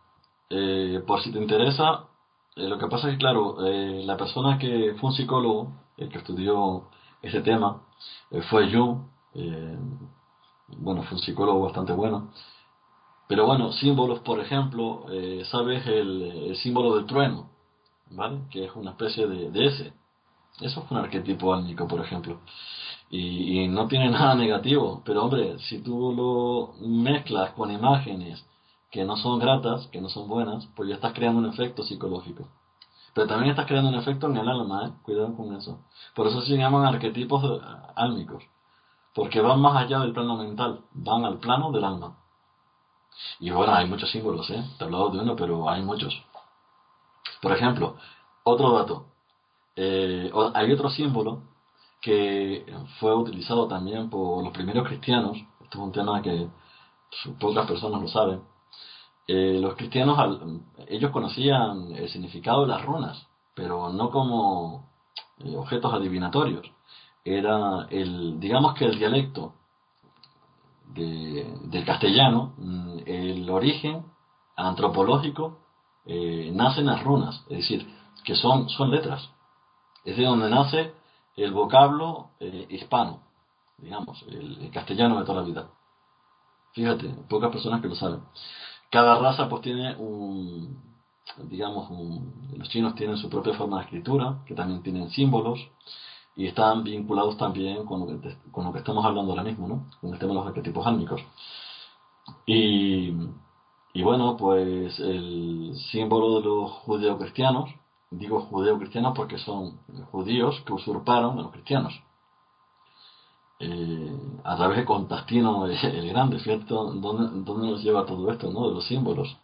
Eh, por si te interesa, lo que pasa es que, claro, la persona que fue un psicólogo, el que estudió este tema fue eh, bueno, fue un psicólogo bastante bueno. Pero bueno, símbolos, por ejemplo, ¿sabes el, símbolo del trueno? ¿Vale? Que es una especie de, de ese. Eso es un arquetipo álmico, por ejemplo. Y, y, no tiene nada negativo, pero hombre, si tú lo mezclas con imágenes que no son gratas, que no son buenas, pues ya estás creando un efecto psicológico. Pero también estás creando un efecto en el alma, ¿eh? cuidado con eso. Por eso se llaman arquetipos álmicos, porque van más allá del plano mental, van al plano del alma. Y bueno, hay muchos símbolos, ¿eh? Te he hablado de uno, pero hay muchos. Por ejemplo, otro dato. Eh, hay otro símbolo que fue utilizado también por los primeros cristianos. Esto es un tema que pocas personas lo saben. Eh, los cristianos, ellos conocían el significado de las runas, pero no como eh, objetos adivinatorios. Era el, digamos que el dialecto de, del castellano, mm, el origen antropológico eh, nace en las runas, es decir, que son, son letras. Es de donde nace el vocablo eh, hispano, digamos, el, el, castellano de toda la vida. Fíjate, pocas personas que lo saben. Cada raza pues tiene un, digamos, los chinos tienen su propia forma de escritura, que también tienen símbolos, y están vinculados también con lo que, con lo que estamos hablando ahora mismo, ¿no? Con el tema de los arquetipos álmicos. Y, y bueno, pues el símbolo de los judeocristianos, digo judeocristianos porque son judíos que usurparon a los cristianos. Eh, a través de Constantino el Grande, fíjate dónde, dónde nos lleva todo esto, ¿no? De los símbolos.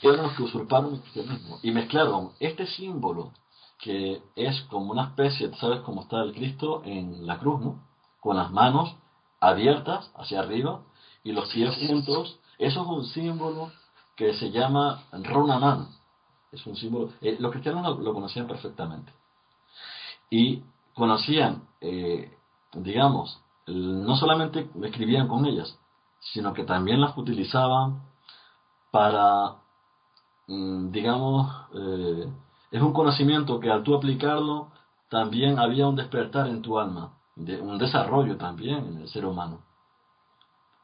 Fueron los que usurparon el cristianismo y mezclaron este símbolo que es como una especie, ¿sabes cómo está el Cristo en la cruz, ¿no? Con las manos abiertas hacia arriba y los pies juntos. Eso es un símbolo que se llama Ronaman. Es un símbolo. Eh, los cristianos lo, lo, conocían perfectamente. Y conocían, eh, digamos, no solamente escribían con ellas, sino que también las utilizaban para, mm, digamos, eh, es un conocimiento que al tú aplicarlo, también había un despertar en tu alma, de, un desarrollo también en el ser humano.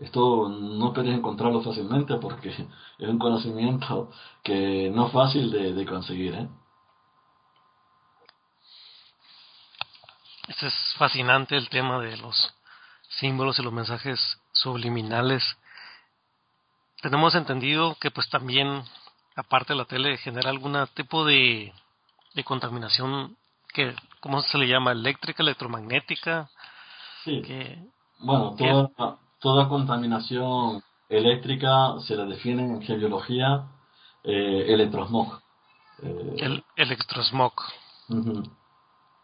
Esto no puedes encontrarlo fácilmente porque es un conocimiento que no es fácil de, de conseguir. ¿eh? Es fascinante el tema de los símbolos y los mensajes subliminales. Tenemos entendido que pues también, aparte de la tele, genera algún tipo de, de contaminación que, ¿cómo se le llama? Eléctrica, electromagnética. Sí. Que, bueno, toda, toda contaminación eléctrica se la define en geobiología eh, electrosmog. Eh, el electrosmog. Uh -huh.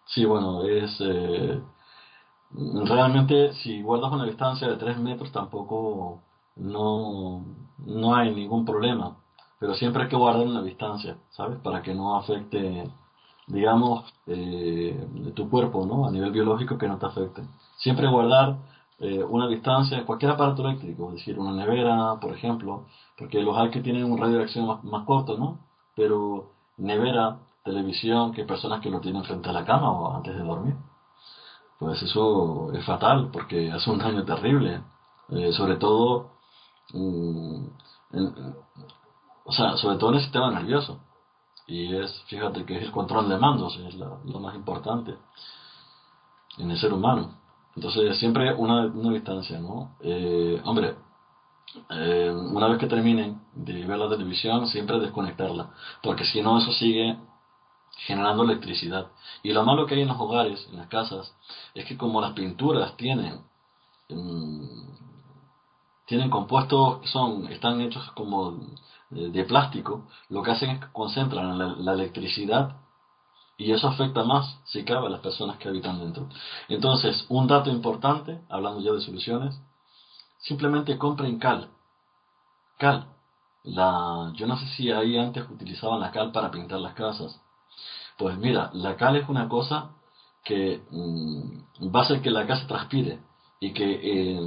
Sí, bueno, es... Eh, realmente si guardas una distancia de 3 metros tampoco no, no hay ningún problema. Pero siempre hay que guardar una distancia, ¿sabes? Para que no afecte, digamos, eh, tu cuerpo, ¿no? A nivel biológico que no te afecte. Siempre guardar eh, una distancia, cualquier aparato eléctrico, es decir, una nevera, por ejemplo, porque los hay que tienen un radio de acción más, corto, ¿no? Pero nevera, televisión, que hay personas que lo tienen frente a la cama o antes de dormir. Pues eso es fatal porque hace un daño terrible. Eh, sobre todo, mm, en, o sea, sobre todo en el sistema nervioso. Y es, fíjate que es el control de mandos, es la, lo más importante en el ser humano. Entonces, siempre una, distancia, ¿no? Eh, hombre, eh, una vez que terminen de ver la televisión, siempre desconectarla, porque si no, eso sigue generando electricidad. Y lo malo que hay en los hogares, en las casas, es que como las pinturas tienen mmm, tienen compuestos que son están hechos como de, de, plástico, lo que hacen es que concentran la, electricidad y eso afecta más, si cabe, a las personas que habitan dentro. Entonces, un dato importante, hablando ya de soluciones, simplemente compren cal. Cal. La, yo no sé si ahí antes utilizaban la cal para pintar las casas. Pues mira, la cal es una cosa que mmm, va a hacer que la casa transpire y que eh,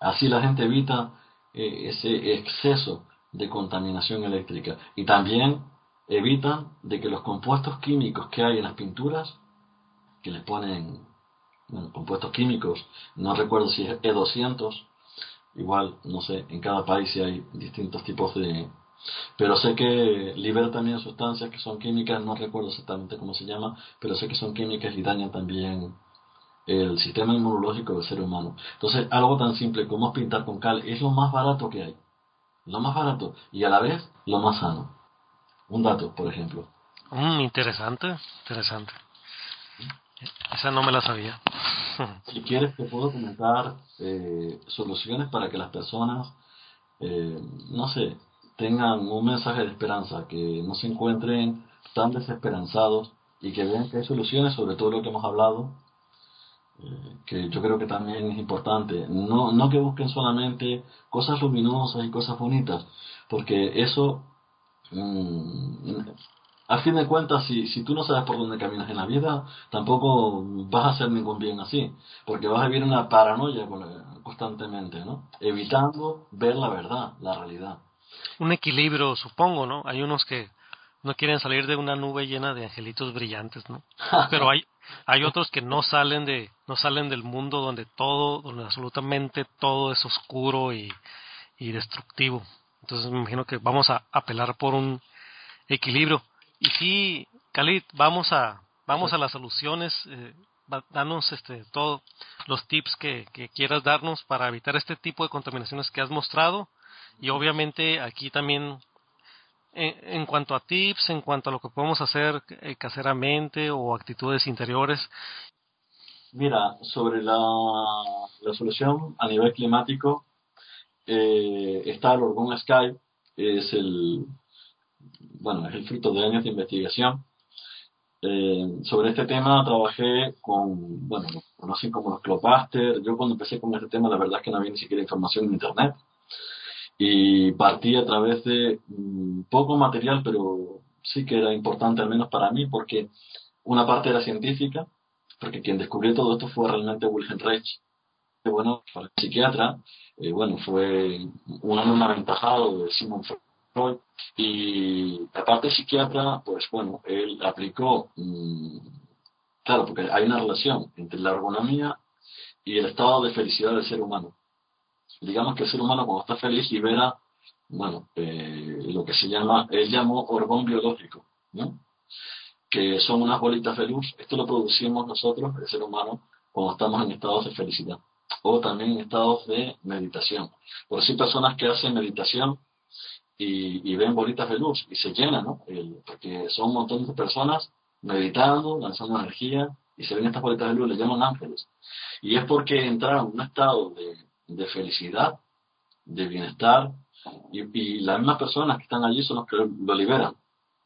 así la gente evita eh, ese exceso de contaminación eléctrica y también evitan de que los compuestos químicos que hay en las pinturas que les ponen bueno, compuestos químicos, no recuerdo si es E200, igual, no sé, en cada país sí hay distintos tipos de... Pero sé que libera también sustancias que son químicas, no recuerdo exactamente cómo se llama, pero sé que son químicas y dañan también el sistema inmunológico del ser humano. Entonces, algo tan simple como pintar con cal es lo más barato que hay. Lo más barato y a la vez lo más sano. Un dato, por ejemplo. Mm, interesante, interesante. Esa no me la sabía. Si quieres, te puedo comentar eh, soluciones para que las personas, eh, no sé, tengan un mensaje de esperanza, que no se encuentren tan desesperanzados y que vean que hay soluciones sobre todo lo que hemos hablado, eh, que yo creo que también es importante. No, no que busquen solamente cosas luminosas y cosas bonitas, porque eso mm, a fin de cuentas, si, si tú no sabes por dónde caminas en la vida, tampoco vas a hacer ningún bien así, porque vas a vivir una paranoia constantemente, ¿no? Evitando ver la verdad, la realidad. Un equilibrio, supongo, ¿no? Hay unos que no quieren salir de una nube llena de angelitos brillantes, ¿no? Pero hay hay otros que no salen de no salen del mundo donde todo, donde absolutamente todo es oscuro y, y destructivo. Entonces me imagino que vamos a apelar por un equilibrio. Y sí, Khalid, vamos a, vamos a las soluciones, eh, danos este, todos los tips que, que quieras darnos para evitar este tipo de contaminaciones que has mostrado. Y obviamente aquí también en, cuanto a tips, en cuanto a lo que podemos hacer eh, caseramente o actitudes interiores. Mira, sobre la, la solución a nivel climático, eh, está el Orgón Sky, es el, bueno, es el fruto de años de investigación. Eh, sobre este tema trabajé con, bueno, conocen como los Clopaster. Yo cuando empecé con este tema, la verdad es que no había ni siquiera información en Internet. Y partí a través de mm, poco material, pero sí que era importante, al menos para mí, porque una parte era científica, porque quien descubrió todo esto fue realmente Wilhelm Reich. Bueno, para el psiquiatra, eh, bueno, fue un alumno aventajado de Simon Freud y la parte psiquiatra, pues bueno, él aplicó, mm, claro, porque hay una relación entre la ergonomía y el estado de felicidad del ser humano. Digamos que el ser humano cuando está feliz libera, bueno, eh, lo que se llama, él llamó orgón biológico, ¿no? que son unas bolitas de luz. Esto lo producimos nosotros, el ser humano, cuando estamos en estados de felicidad o también estados de meditación. Por si personas que hacen meditación y, ven bolitas de luz y se llenan, ¿no? porque son un montón de personas meditando, lanzando energía y se ven estas bolitas de luz, le llaman ángeles. Y es porque entraron en un estado de, felicidad, de bienestar, y, y, las mismas personas que están allí son los que lo, liberan.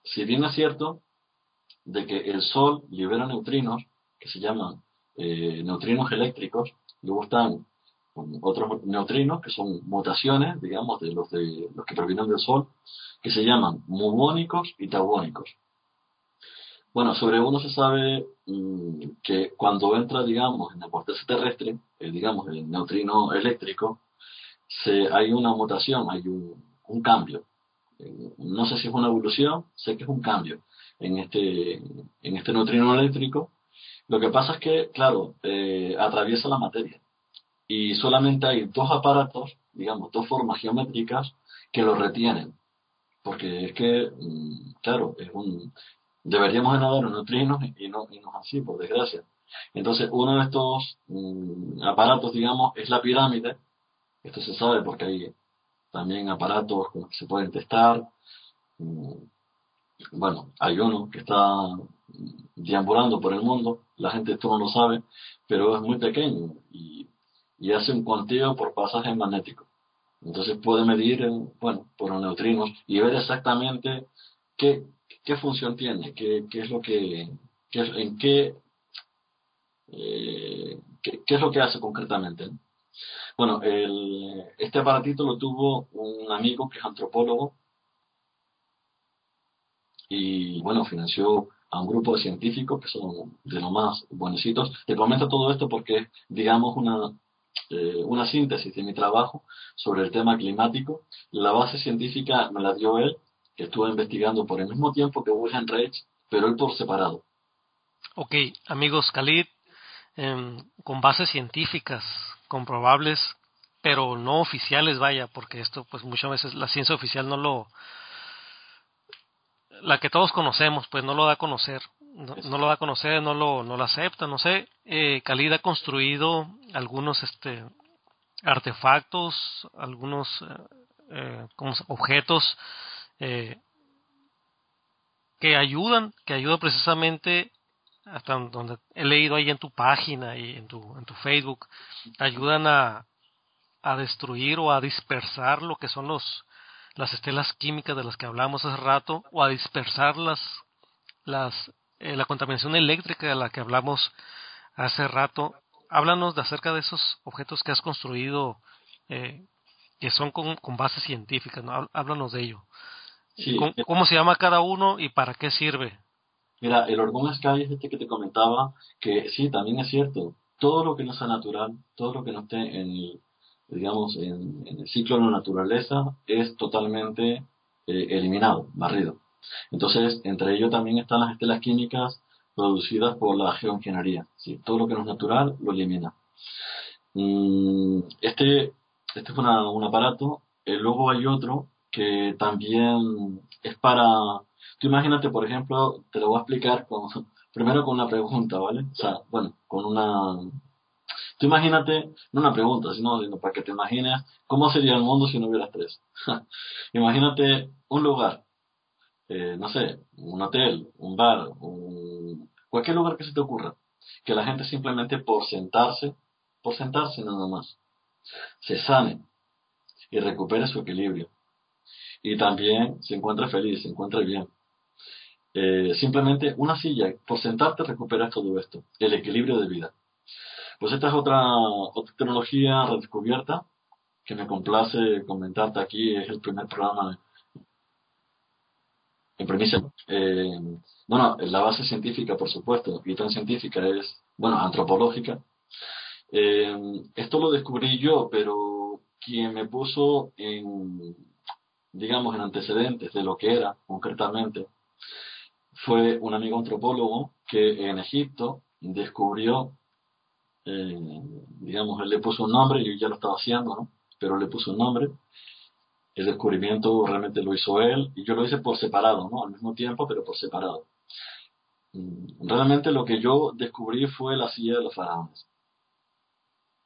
Si bien es cierto de que el Sol libera neutrinos, que se llaman eh, neutrinos eléctricos, luego están otros neutrinos, que son mutaciones, digamos, de los, de los que provienen del Sol, que se llaman mugónicos y tauónicos. Bueno, sobre uno se sabe mm, que cuando entra, digamos, en la corteza terrestre, eh, digamos, el neutrino eléctrico, se, hay una mutación, hay un, un cambio. Eh, no sé si es una evolución, sé que es un cambio en este, en este neutrino eléctrico. Lo que pasa es que, claro, eh, atraviesa la materia y solamente hay dos aparatos, digamos, dos formas geométricas que lo retienen. Porque es que, mm, claro, es un, deberíamos de nadar en neutrinos y no, y no es así, por desgracia. Entonces, uno de estos mm, aparatos, digamos, es la pirámide. Esto se sabe porque hay también aparatos que se pueden testar. Mm, bueno, hay uno que está deambulando por el mundo, la gente esto no lo sabe, pero es muy pequeño y hace un conteo por pasaje magnético. Entonces puede medir, eh, bueno, por los neutrinos y ver exactamente qué, qué función tiene, qué, qué es lo que, qué, en qué, eh, qué, es lo que hace concretamente. Bueno, el, este aparatito lo tuvo un amigo que es antropólogo y bueno, financió a un grupo de científicos que son de los más buenecitos. Te comento todo esto porque digamos, una, eh, una síntesis de mi trabajo sobre el tema climático. La base científica me la dio él, que estuvo investigando por el mismo tiempo que Wilhelm Reich, pero él por separado. Ok, amigos, Khalid, em, con bases científicas comprobables, pero no oficiales, vaya, porque esto, pues muchas veces la ciencia oficial no lo, la que todos conocemos, pues no lo da a conocer, no, no lo da a conocer, no lo, no lo acepta, no sé. Eh, Khalid ha construido algunos, este, artefactos, algunos eh, eh, como objetos eh, que ayudan, que ayudan precisamente hasta donde he leído ahí en tu página y en tu, en tu Facebook, ayudan a, a destruir o a dispersar lo que son los las estelas químicas de las que hablamos hace rato o a dispersar las, las eh, la contaminación eléctrica de la que hablamos hace rato. Háblanos de acerca de esos objetos que has construido eh, que son con, con bases científicas, ¿no? Háblanos de ello. Sí, ¿Cómo, cómo se llama cada uno y para qué sirve? Mira, el Orgón Sky es este que te comentaba, que sí, también es cierto. Todo lo que no sea natural, todo lo que no esté en el, digamos, en, el ciclo de la naturaleza, es totalmente eh, eliminado, barrido. Entonces, entre ellos también están las estelas químicas producidas por la geoingeniería. ¿sí? Todo lo que no es natural lo elimina. Mm, este, este es un aparato. Eh, luego hay otro que también es para... Tú imagínate, por ejemplo, te lo voy a explicar con, primero con una pregunta, ¿vale? O sea, bueno, con una... Tú imagínate, no una pregunta, sino, sino para que te imagines cómo sería el mundo si no hubiera estrés. imagínate un lugar, eh, no sé, un hotel, un bar, un- cualquier lugar que se te ocurra, que la gente simplemente por sentarse, por sentarse nada más, se sane y recupere su equilibrio. Y también se encuentre feliz, se encuentre bien. Eh, simplemente una silla, por sentarte recuperas todo esto, el equilibrio de vida. Pues esta es otra, otra tecnología redescubierta que me complace comentarte aquí, es el primer programa en premisa. Eh, bueno, la base científica, por supuesto, y tan científica es, bueno, antropológica. Eh, esto lo descubrí yo, pero quien me puso en, digamos, en antecedentes de lo que era concretamente, fue un amigo antropólogo que en Egipto descubrió, eh, digamos, él le puso un nombre, yo ya lo estaba haciendo, ¿no? Pero le puso un nombre. El descubrimiento realmente lo hizo él y yo lo hice por separado, ¿no? Al mismo tiempo, pero por separado. Mm, Realmente lo que yo descubrí fue la silla de los faraones.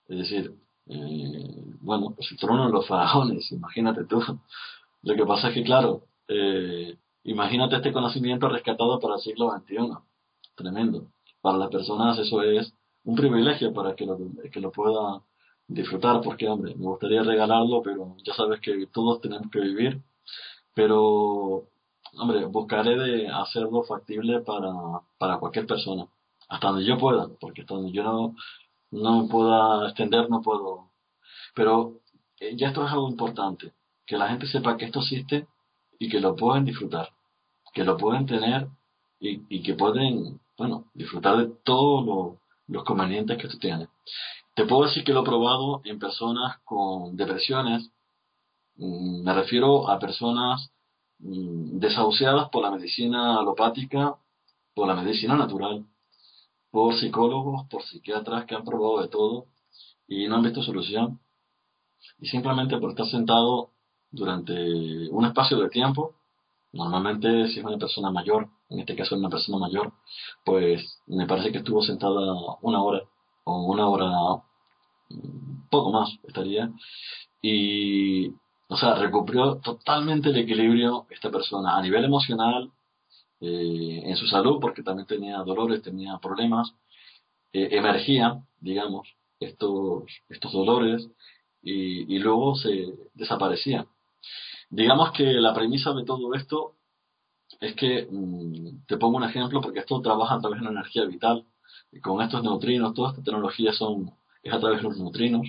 Es decir, eh, bueno, pues el trono de los faraones, imagínate tú. Lo que pasa es que, claro, eh, imagínate este conocimiento rescatado para el siglo XXI. Tremendo. Para las personas eso es un privilegio para que lo, que lo pueda disfrutar, porque, hombre, me gustaría regalarlo, pero ya sabes que todos tenemos que vivir. Pero, hombre, buscaré de hacerlo factible para, para cualquier persona. Hasta donde yo pueda, porque hasta donde yo no, no pueda extender, no puedo. Pero eh, ya esto es algo importante, que la gente sepa que esto existe y que lo pueden disfrutar, que lo pueden tener y, y que pueden, bueno, disfrutar de todos lo- los convenientes que esto tiene. Te puedo decir que lo he probado en personas con depresiones, mm, me refiero a personas mm, desahuciadas por la medicina alopática, por la medicina natural, por psicólogos, por psiquiatras que han probado de todo y no han visto solución. Y simplemente por estar sentado durante un espacio de tiempo, normalmente si es una persona mayor, en este caso una persona mayor, pues me parece que estuvo sentada una hora o una hora, mm, poco más estaría, y, o sea, recuperó totalmente el equilibrio esta persona a nivel emocional, eh, en su salud, porque también tenía dolores, tenía problemas, eh, emergían, digamos, estos, estos dolores y, y luego se desaparecían. Digamos que la premisa de todo esto es que, mm, te pongo un ejemplo, porque esto trabaja a través de la energía vital, y con estos neutrinos, toda esta tecnología son, es a través de los neutrinos.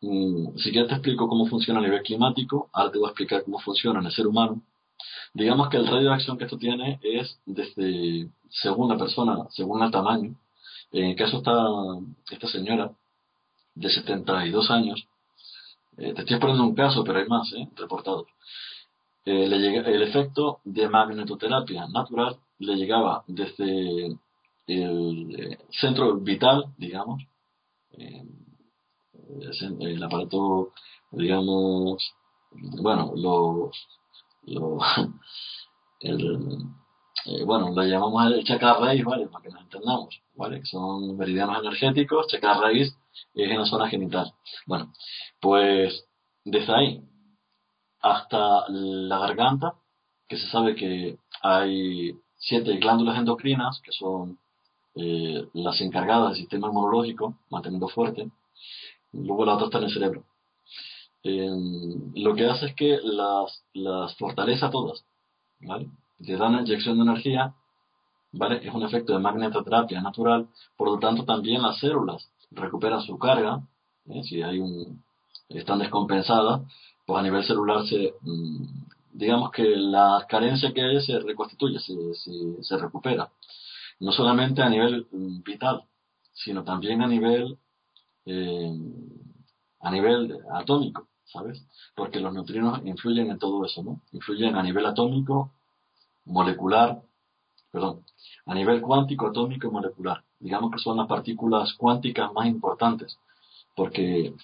Mm, si ya te explico cómo funciona a nivel climático, ahora te voy a explicar cómo funciona en el ser humano. Digamos que el radio de acción que esto tiene es desde, según la persona, según el tamaño. En el caso está esta señora de 72 años. Eh, te estoy poniendo un caso, pero hay más, ¿eh? reportados. Eh, le el efecto de magnetoterapia natural le llegaba desde el eh, centro vital, digamos, el, aparato, digamos, bueno, los, los el, eh, bueno, lo llamamos el chakra raíz, ¿vale? Para que nos entendamos, ¿vale? Que son meridianos energéticos, chakra raíz es en la zona genital. Bueno, pues desde ahí hasta la garganta, que se sabe que hay siete glándulas endocrinas, que son eh, las encargadas del sistema inmunológico, manteniendo fuerte. Luego la otra está en el cerebro. Eh, lo que hace es que las, las fortaleza todas, ¿vale? Te da una inyección de energía, ¿vale? Es un efecto de magnetoterapia natural, por lo tanto también las células recuperan su carga, ¿eh? si hay un, están descompensadas, pues a nivel celular se, mm, digamos que la carencia que hay se reconstituye, se, se, se recupera. No solamente a nivel mm, vital, sino también a nivel, eh, a nivel atómico, ¿sabes? Porque los neutrinos influyen en todo eso, ¿no? Influyen a nivel atómico, molecular, perdón, a nivel cuántico, atómico y molecular. Digamos que son las partículas cuánticas más importantes, porque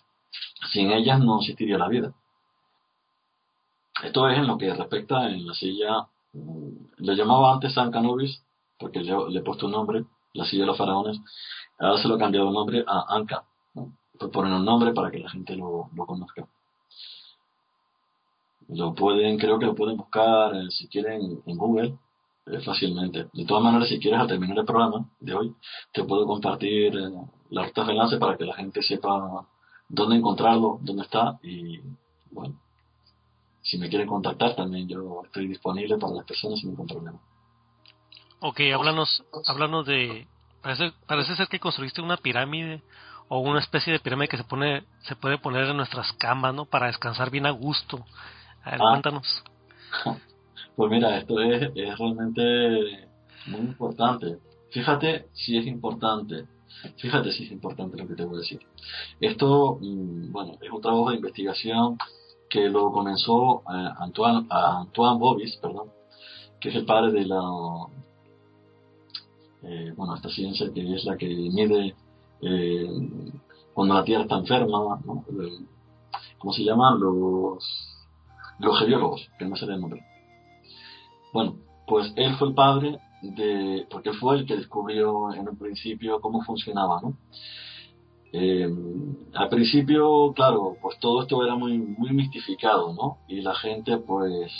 sin ellas no existiría la vida. Esto es en lo que respecta en la silla, mm, le llamaba antes San Canobis, porque le, le, he puesto un nombre, la silla de los faraones, ahora se lo he cambiado el nombre a Anka, ¿no? Pues ponen un nombre para que la gente lo, lo conozca. Lo pueden, creo que lo pueden buscar eh, si quieren en Google fácilmente. De todas maneras, si quieres al terminar el programa de hoy, te puedo compartir eh, las rutas de enlace para que la gente sepa dónde encontrarlo, dónde está y bueno, si me quieren contactar también yo estoy disponible para las personas sin ningún problema. Ok, háblanos, háblanos de, parece, parece ser que construiste una pirámide o una especie de pirámide que se pone, se puede poner en nuestras camas, ¿no? Para descansar bien a gusto. A ver, Ah. cuéntanos. Pues mira, esto es, es realmente muy importante. Fíjate si es importante. Fíjate si es importante lo que te voy a decir. Esto, mm, bueno, es un trabajo de investigación que lo comenzó eh, Antoine, Antoine Bobis, perdón, que es el padre de la, eh, bueno, esta ciencia que es la que mide eh, cuando la Tierra está enferma, ¿no? ¿cómo se llaman? Los, los geólogos, que no sé el nombre. Bueno, pues él fue el padre de, porque fue el que descubrió en un principio cómo funcionaba, ¿no? Eh, al principio, claro, pues todo esto era muy, muy mistificado, ¿no? Y la gente, pues,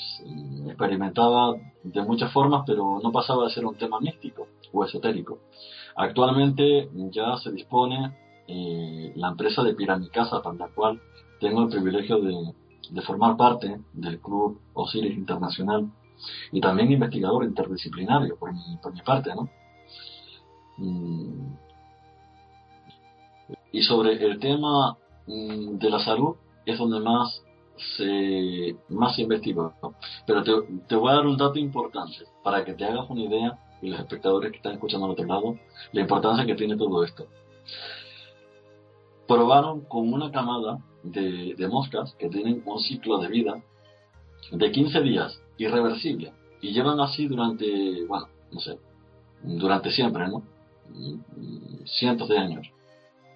experimentaba de muchas formas, pero no pasaba de ser un tema místico o esotérico. Actualmente ya se dispone eh, la empresa de Piramicasa, para la cual tengo el privilegio de, de formar parte del Club Osiris Internacional y también investigador interdisciplinario por mi, parte, ¿no? Mm. Y sobre el tema mm, de la salud es donde más se más se investigó. ¿no? Pero te, te voy a dar un dato importante para que te hagas una idea y los espectadores que están escuchando al otro lado la importancia que tiene todo esto. Probaron con una camada de, de moscas que tienen un ciclo de vida de 15 días, irreversible, y llevan así durante, bueno, no sé, durante siempre, ¿no? Cientos de años,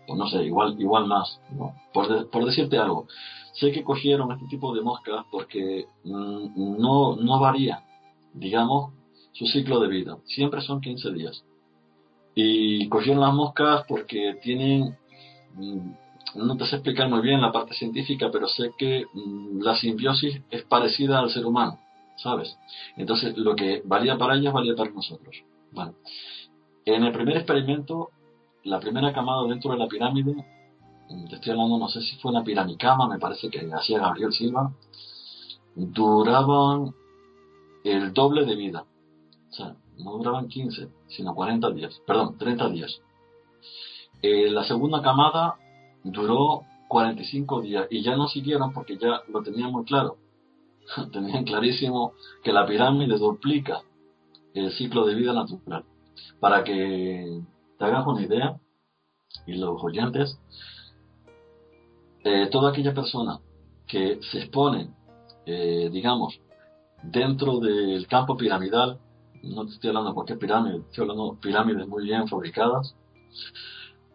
o no sé, igual, igual más, ¿no? Por, de- por decirte algo, sé que cogieron este tipo de moscas porque mm, no, no varía, digamos, su ciclo de vida, siempre son 15 días. Y cogieron las moscas porque tienen, mm, no te sé explicar muy bien la parte científica, pero sé que mm, la simbiosis es parecida al ser humano, ¿sabes? Entonces, lo que valía para ellas valía para nosotros. En el primer experimento, la primera camada dentro de la pirámide, te estoy hablando, no sé si fue una piramicama, me parece que hacía Gabriel Silva, duraban el doble de vida. O sea, no duraban 15, sino 40 días, perdón, 30 días. Eh, la segunda camada duró 45 días y ya no siguieron porque ya lo tenían muy claro. Tenían clarísimo que la pirámide duplica el ciclo de vida natural. Para que te hagas una idea, y los oyentes, eh, toda aquella persona que se expone, eh, digamos, dentro del campo piramidal, no te estoy hablando de cualquier pirámide, estoy hablando de pirámides muy bien fabricadas,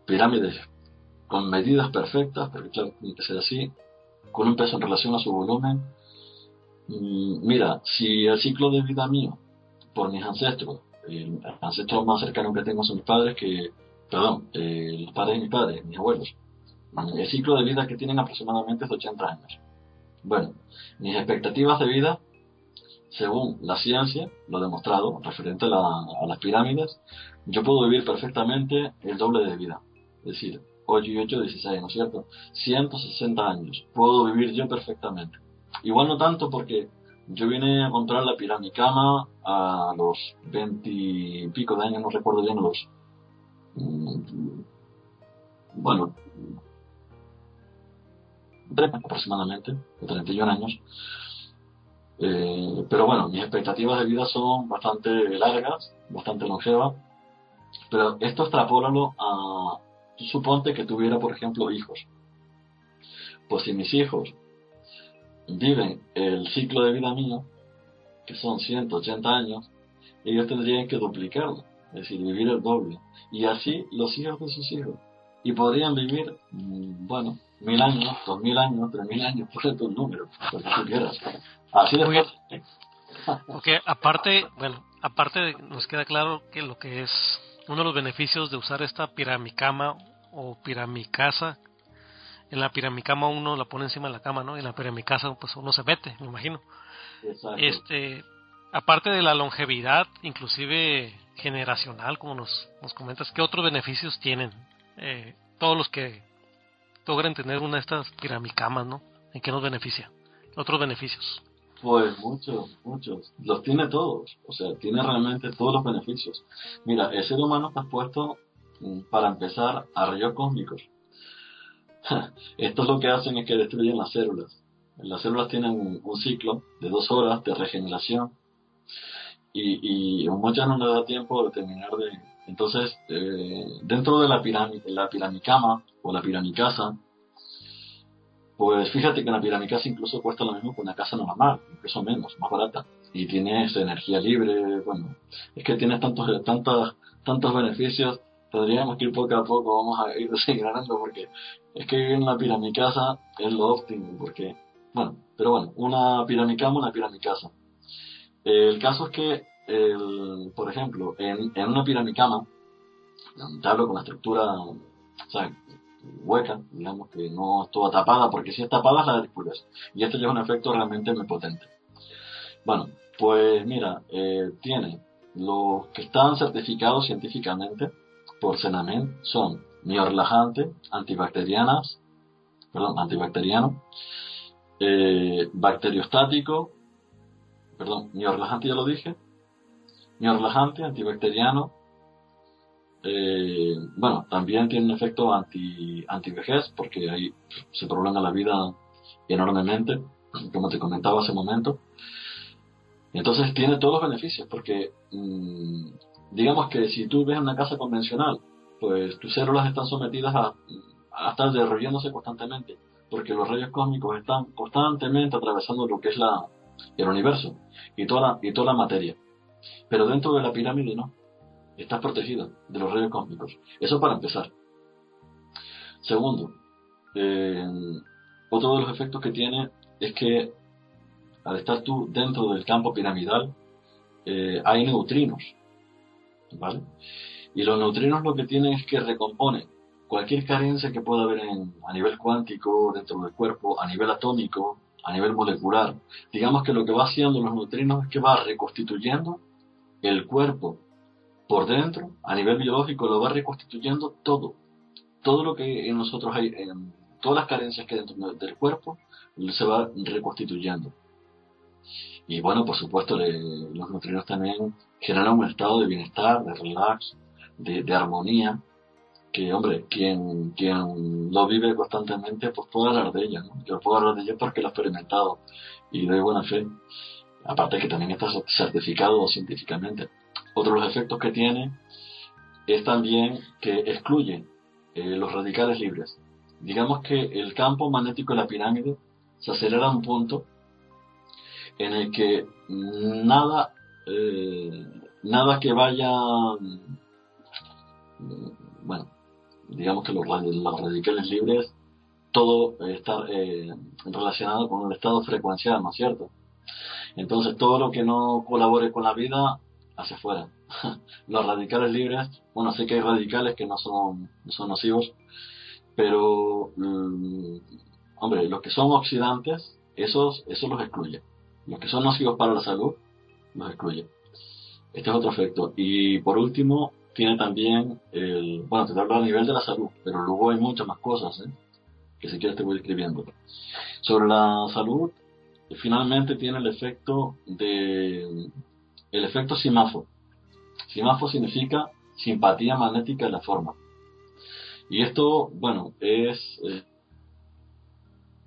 pirámides con medidas perfectas, porque claro, que ser así, con un peso en relación a su volumen. Mm, Mira, si el ciclo de vida mío, por mis ancestros, el ancestro más cercano que tengo son mis padres, que, perdón, eh, los padres de mis padres, mis abuelos, mm, el ciclo de vida que tienen aproximadamente es de 80 años. Bueno, mis expectativas de vida, según la ciencia, lo demostrado, referente a, a las pirámides, yo puedo vivir perfectamente el doble de vida. Es decir, 8 y 8, 16, ¿no es cierto? 160 años. Puedo vivir yo perfectamente. Igual no tanto porque yo vine a comprar la piramicama a los 20 y pico de años, no recuerdo bien los... mm, Bueno, 30 aproximadamente, o 31 años. Eh, pero bueno, mis expectativas de vida son bastante largas, bastante longevas. Pero esto extrapólalo a. Suponte que tuviera, por ejemplo, hijos. Pues si mis hijos viven el ciclo de vida mío, que son 180 años, ellos tendrían que duplicarlo, es decir, vivir el doble. Y así los hijos de sus hijos. Y podrían vivir, mm, bueno, mil años, dos mil años, tres mil años, por tu número, lo que tú quieras. Así de fácil. Porque aparte, bueno, aparte de- nos queda claro que lo que es uno de los beneficios de usar esta piramicama o piramicasa, en la piramicama uno la pone encima de la cama, ¿no? En la piramicasa pues uno se mete, me imagino. Exacto. Este, aparte de la longevidad, inclusive generacional, como nos, nos comentas, ¿qué otros beneficios tienen eh, todos los que logren tener una de estas piramicamas, ¿no? ¿En qué nos beneficia? Otros beneficios. Pues muchos, muchos. Los tiene todos. O sea, tiene realmente todos los beneficios. Mira, el ser humano está expuesto, mm, para empezar, a rayos cósmicos. Estos lo que hacen es que destruyen las células. Las células tienen un, ciclo de dos horas de regeneración y, y muchas no les da tiempo de terminar de... Entonces, eh, dentro de la pirámide, la piramicama o la piramicasa, pues fíjate que una piramicasa incluso cuesta lo mismo que una casa normal, incluso menos, más barata. Y tienes energía libre, bueno, es que tienes tantos, tantos, tantos beneficios, tendríamos que ir poco a poco, vamos a ir desengranando porque es que vivir en una piramicasa es lo óptimo, porque, bueno, pero bueno, una piramicama, una piramicasa. El caso es que, el, por ejemplo, en, una piramicama, te hablo con la estructura, hueca, digamos que no es toda tapada, porque si es tapada es la descubres. Y esto ya es un efecto realmente muy potente. Bueno, pues mira, eh, tiene los que están certificados científicamente por Senamen son miorlajante, antibacterianas, perdón, antibacteriano, eh, bacteriostático, perdón, miorlajante ya lo dije, miorlajante, antibacteriano, eh, bueno, también tiene un efecto anti, antivejez porque ahí se prolonga la vida enormemente, como te comentaba hace un momento. Entonces tiene todos los beneficios porque mmm, digamos que si tú ves una casa convencional, pues tus células están sometidas a, estar desarrollándose constantemente porque los rayos cósmicos están constantemente atravesando lo que es la, el universo y toda la, y toda la materia. Pero dentro de la pirámide no estás protegido de los rayos cósmicos. Eso para empezar. Segundo, eh, otro de los efectos que tiene es que al estar tú dentro del campo piramidal, eh, hay neutrinos. Y los neutrinos lo que tienen es que recomponen cualquier carencia que pueda haber a nivel cuántico, dentro del cuerpo, a nivel atómico, a nivel molecular. Digamos que lo que va haciendo los neutrinos es que va reconstituyendo el cuerpo por dentro, a nivel biológico, lo va reconstituyendo todo. Todo lo que en nosotros hay, en todas las carencias que hay dentro del cuerpo, se va reconstituyendo. Y bueno, por supuesto, los neutrinos también generan un estado de bienestar, de relax, de, armonía, que hombre, quien, quien lo vive constantemente, pues puede hablar de ella, ¿no? Yo puedo hablar de ella porque lo he experimentado y de buena fe. Aparte que también está certificado científicamente. Otro de los efectos que tiene es también que excluye eh, los radicales libres. Digamos que el campo magnético de la pirámide se acelera a un punto en el que nada, eh, nada que vaya, mm, bueno, digamos que los, los radicales libres, todo está eh, relacionado con el estado frecuencial, ¿no es cierto? Entonces todo lo que no colabore con la vida, hacia afuera. los radicales libres, bueno, sé que hay radicales que no son, son nocivos, pero, mm, hombre, los que son oxidantes, esos, esos los excluye. Los que son nocivos para la salud, los excluye. Este es otro efecto. Y por último, tiene también el, bueno, te hablo a nivel de la salud, pero luego hay muchas más cosas, ¿eh? que si quieres te voy escribiendo. Sobre la salud, finalmente tiene el efecto de, el efecto simafo. Simafo significa simpatía magnética de la forma. Y esto, bueno, es, eh,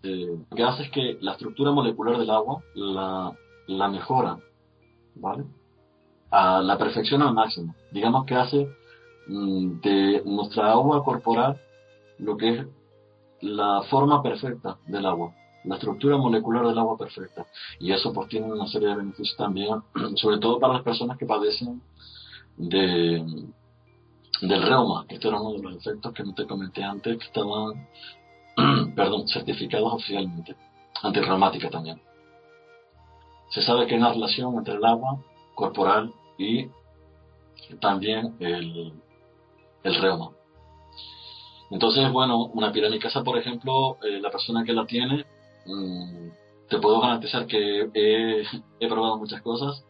eh, lo que hace es que la estructura molecular del agua la mejora, ¿vale? A la perfección al máximo. Digamos que hace mm, de nuestra agua corporal lo que es la forma perfecta del agua, la estructura molecular del agua perfecta. Y eso pues tiene una serie de beneficios también, sobre todo para las personas que padecen de, del reuma, que este era uno de los efectos que no te comenté antes, que estaban, perdón, certificados oficialmente, antirreumática también. Se sabe que hay una relación entre el agua corporal y también el, el reuma. Entonces, bueno, una piramicasa, por ejemplo, eh, la persona que la tiene, mm, te puedo garantizar que he, probado muchas cosas,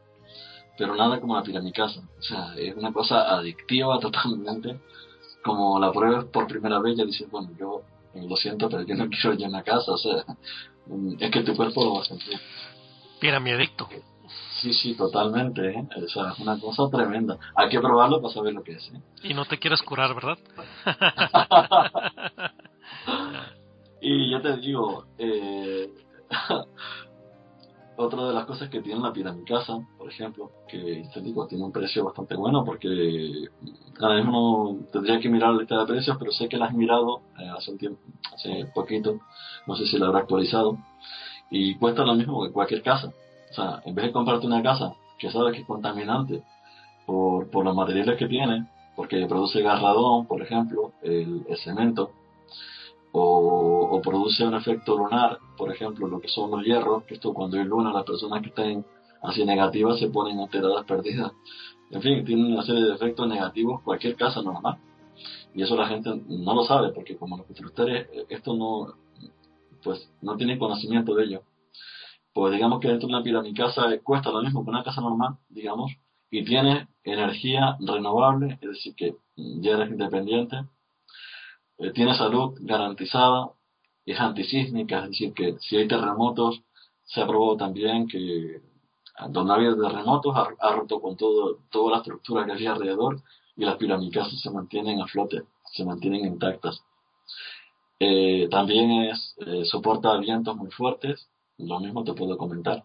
pero nada como la piramicasa. O sea, es una cosa adictiva totalmente. Como la pruebas por primera vez, ya dices, bueno, yo lo siento, pero yo no quiero ya una casa. O sea, mm, es que tu cuerpo lo va a sentir. Piramiadicto. Sí, sí, totalmente. ¿eh? O sea, es una cosa tremenda. Hay que probarlo para saber lo que es. ¿eh? Y no te quieres curar, ¿verdad? Y yo te digo, eh, otra de las cosas que tiene la piramicasa, por ejemplo, que te digo, tiene un precio bastante bueno porque ahora mismo no tendría que mirar la lista de precios, pero sé que la has mirado eh, hace un tiempo, hace poquito, no sé si la habrá actualizado, y cuesta lo mismo que cualquier casa. O sea, en vez de comprarte una casa que sabes que es contaminante por, por los materiales que tiene, porque produce gas radón, por ejemplo, el, cemento, o, produce un efecto lunar, por ejemplo, lo que son los hierros, que esto cuando hay luna, las personas que estén así negativas se ponen alteradas, perdidas. En fin, tiene una serie de efectos negativos cualquier casa normal. Y eso la gente no lo sabe, porque como los constructores, esto no, pues, no tienen conocimiento de ello. Pues digamos que dentro de una piramicasa eh, cuesta lo mismo que una casa normal, digamos, y tiene energía renovable, es decir, que ya eres independiente, eh, tiene salud garantizada, es antisísmica, es decir, que si hay terremotos, se ha probado también que donde había terremotos ha, roto con todo, toda la estructura que había alrededor y las piramicasas se mantienen a flote, se mantienen intactas. Eh, también es, eh, soporta vientos muy fuertes, lo mismo te puedo comentar,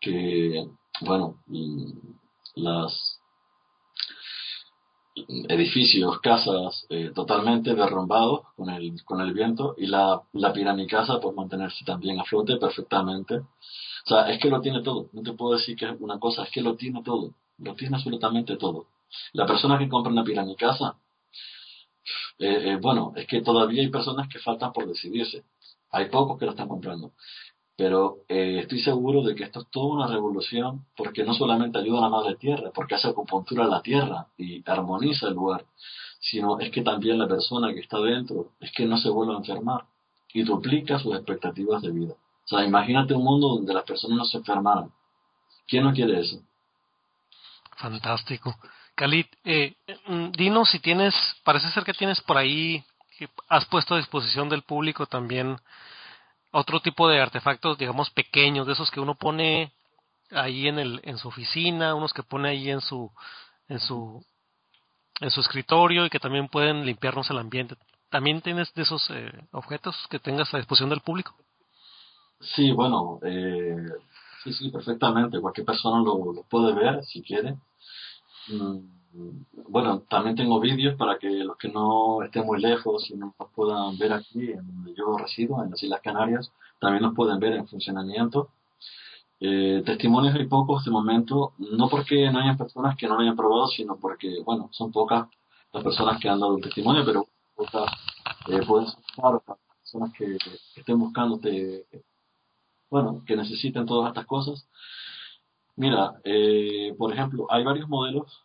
que, bueno, mm, las edificios, casas eh, totalmente derrumbados con el, con el viento y la, la piramicasa por mantenerse también a flote perfectamente. O sea, es que lo tiene todo. No te puedo decir que es una cosa, es que lo tiene todo. Lo tiene absolutamente todo. La persona que compra una piramicasa, eh, eh, bueno, es que todavía hay personas que faltan por decidirse. Hay pocos que la están comprando. Pero eh, estoy seguro de que esto es toda una revolución porque no solamente ayuda a la madre tierra, porque hace acupuntura a la tierra y armoniza el lugar, sino es que también la persona que está dentro es que no se vuelve a enfermar y duplica sus expectativas de vida. O sea, imagínate un mundo donde las personas no se enfermaran. ¿Quién no quiere eso? Fantástico. Khalid, eh, mm, dinos si tienes, parece ser que tienes por ahí, que has puesto a disposición del público también otro tipo de artefactos, digamos, pequeños, de esos que uno pone ahí en el, en su oficina, unos que pone ahí en su, en su, en su escritorio y que también pueden limpiarnos el ambiente. ¿También tienes de esos eh, objetos que tengas a disposición del público? Sí, bueno, eh, sí, sí, perfectamente. Cualquier persona lo, lo puede ver si quiere. Mm, bueno, también tengo vídeos para que los que no estén muy lejos y no nos puedan ver aquí en donde yo resido, en las Islas Canarias, también nos pueden ver en funcionamiento. Eh, testimonios hay pocos de momento, no porque no hayan personas que no lo hayan probado, sino porque, bueno, son pocas las personas que han dado un testimonio, pero pocas eh, pueden las personas que, que estén buscando, bueno, que necesiten todas estas cosas. Mira, eh, por ejemplo, hay varios modelos.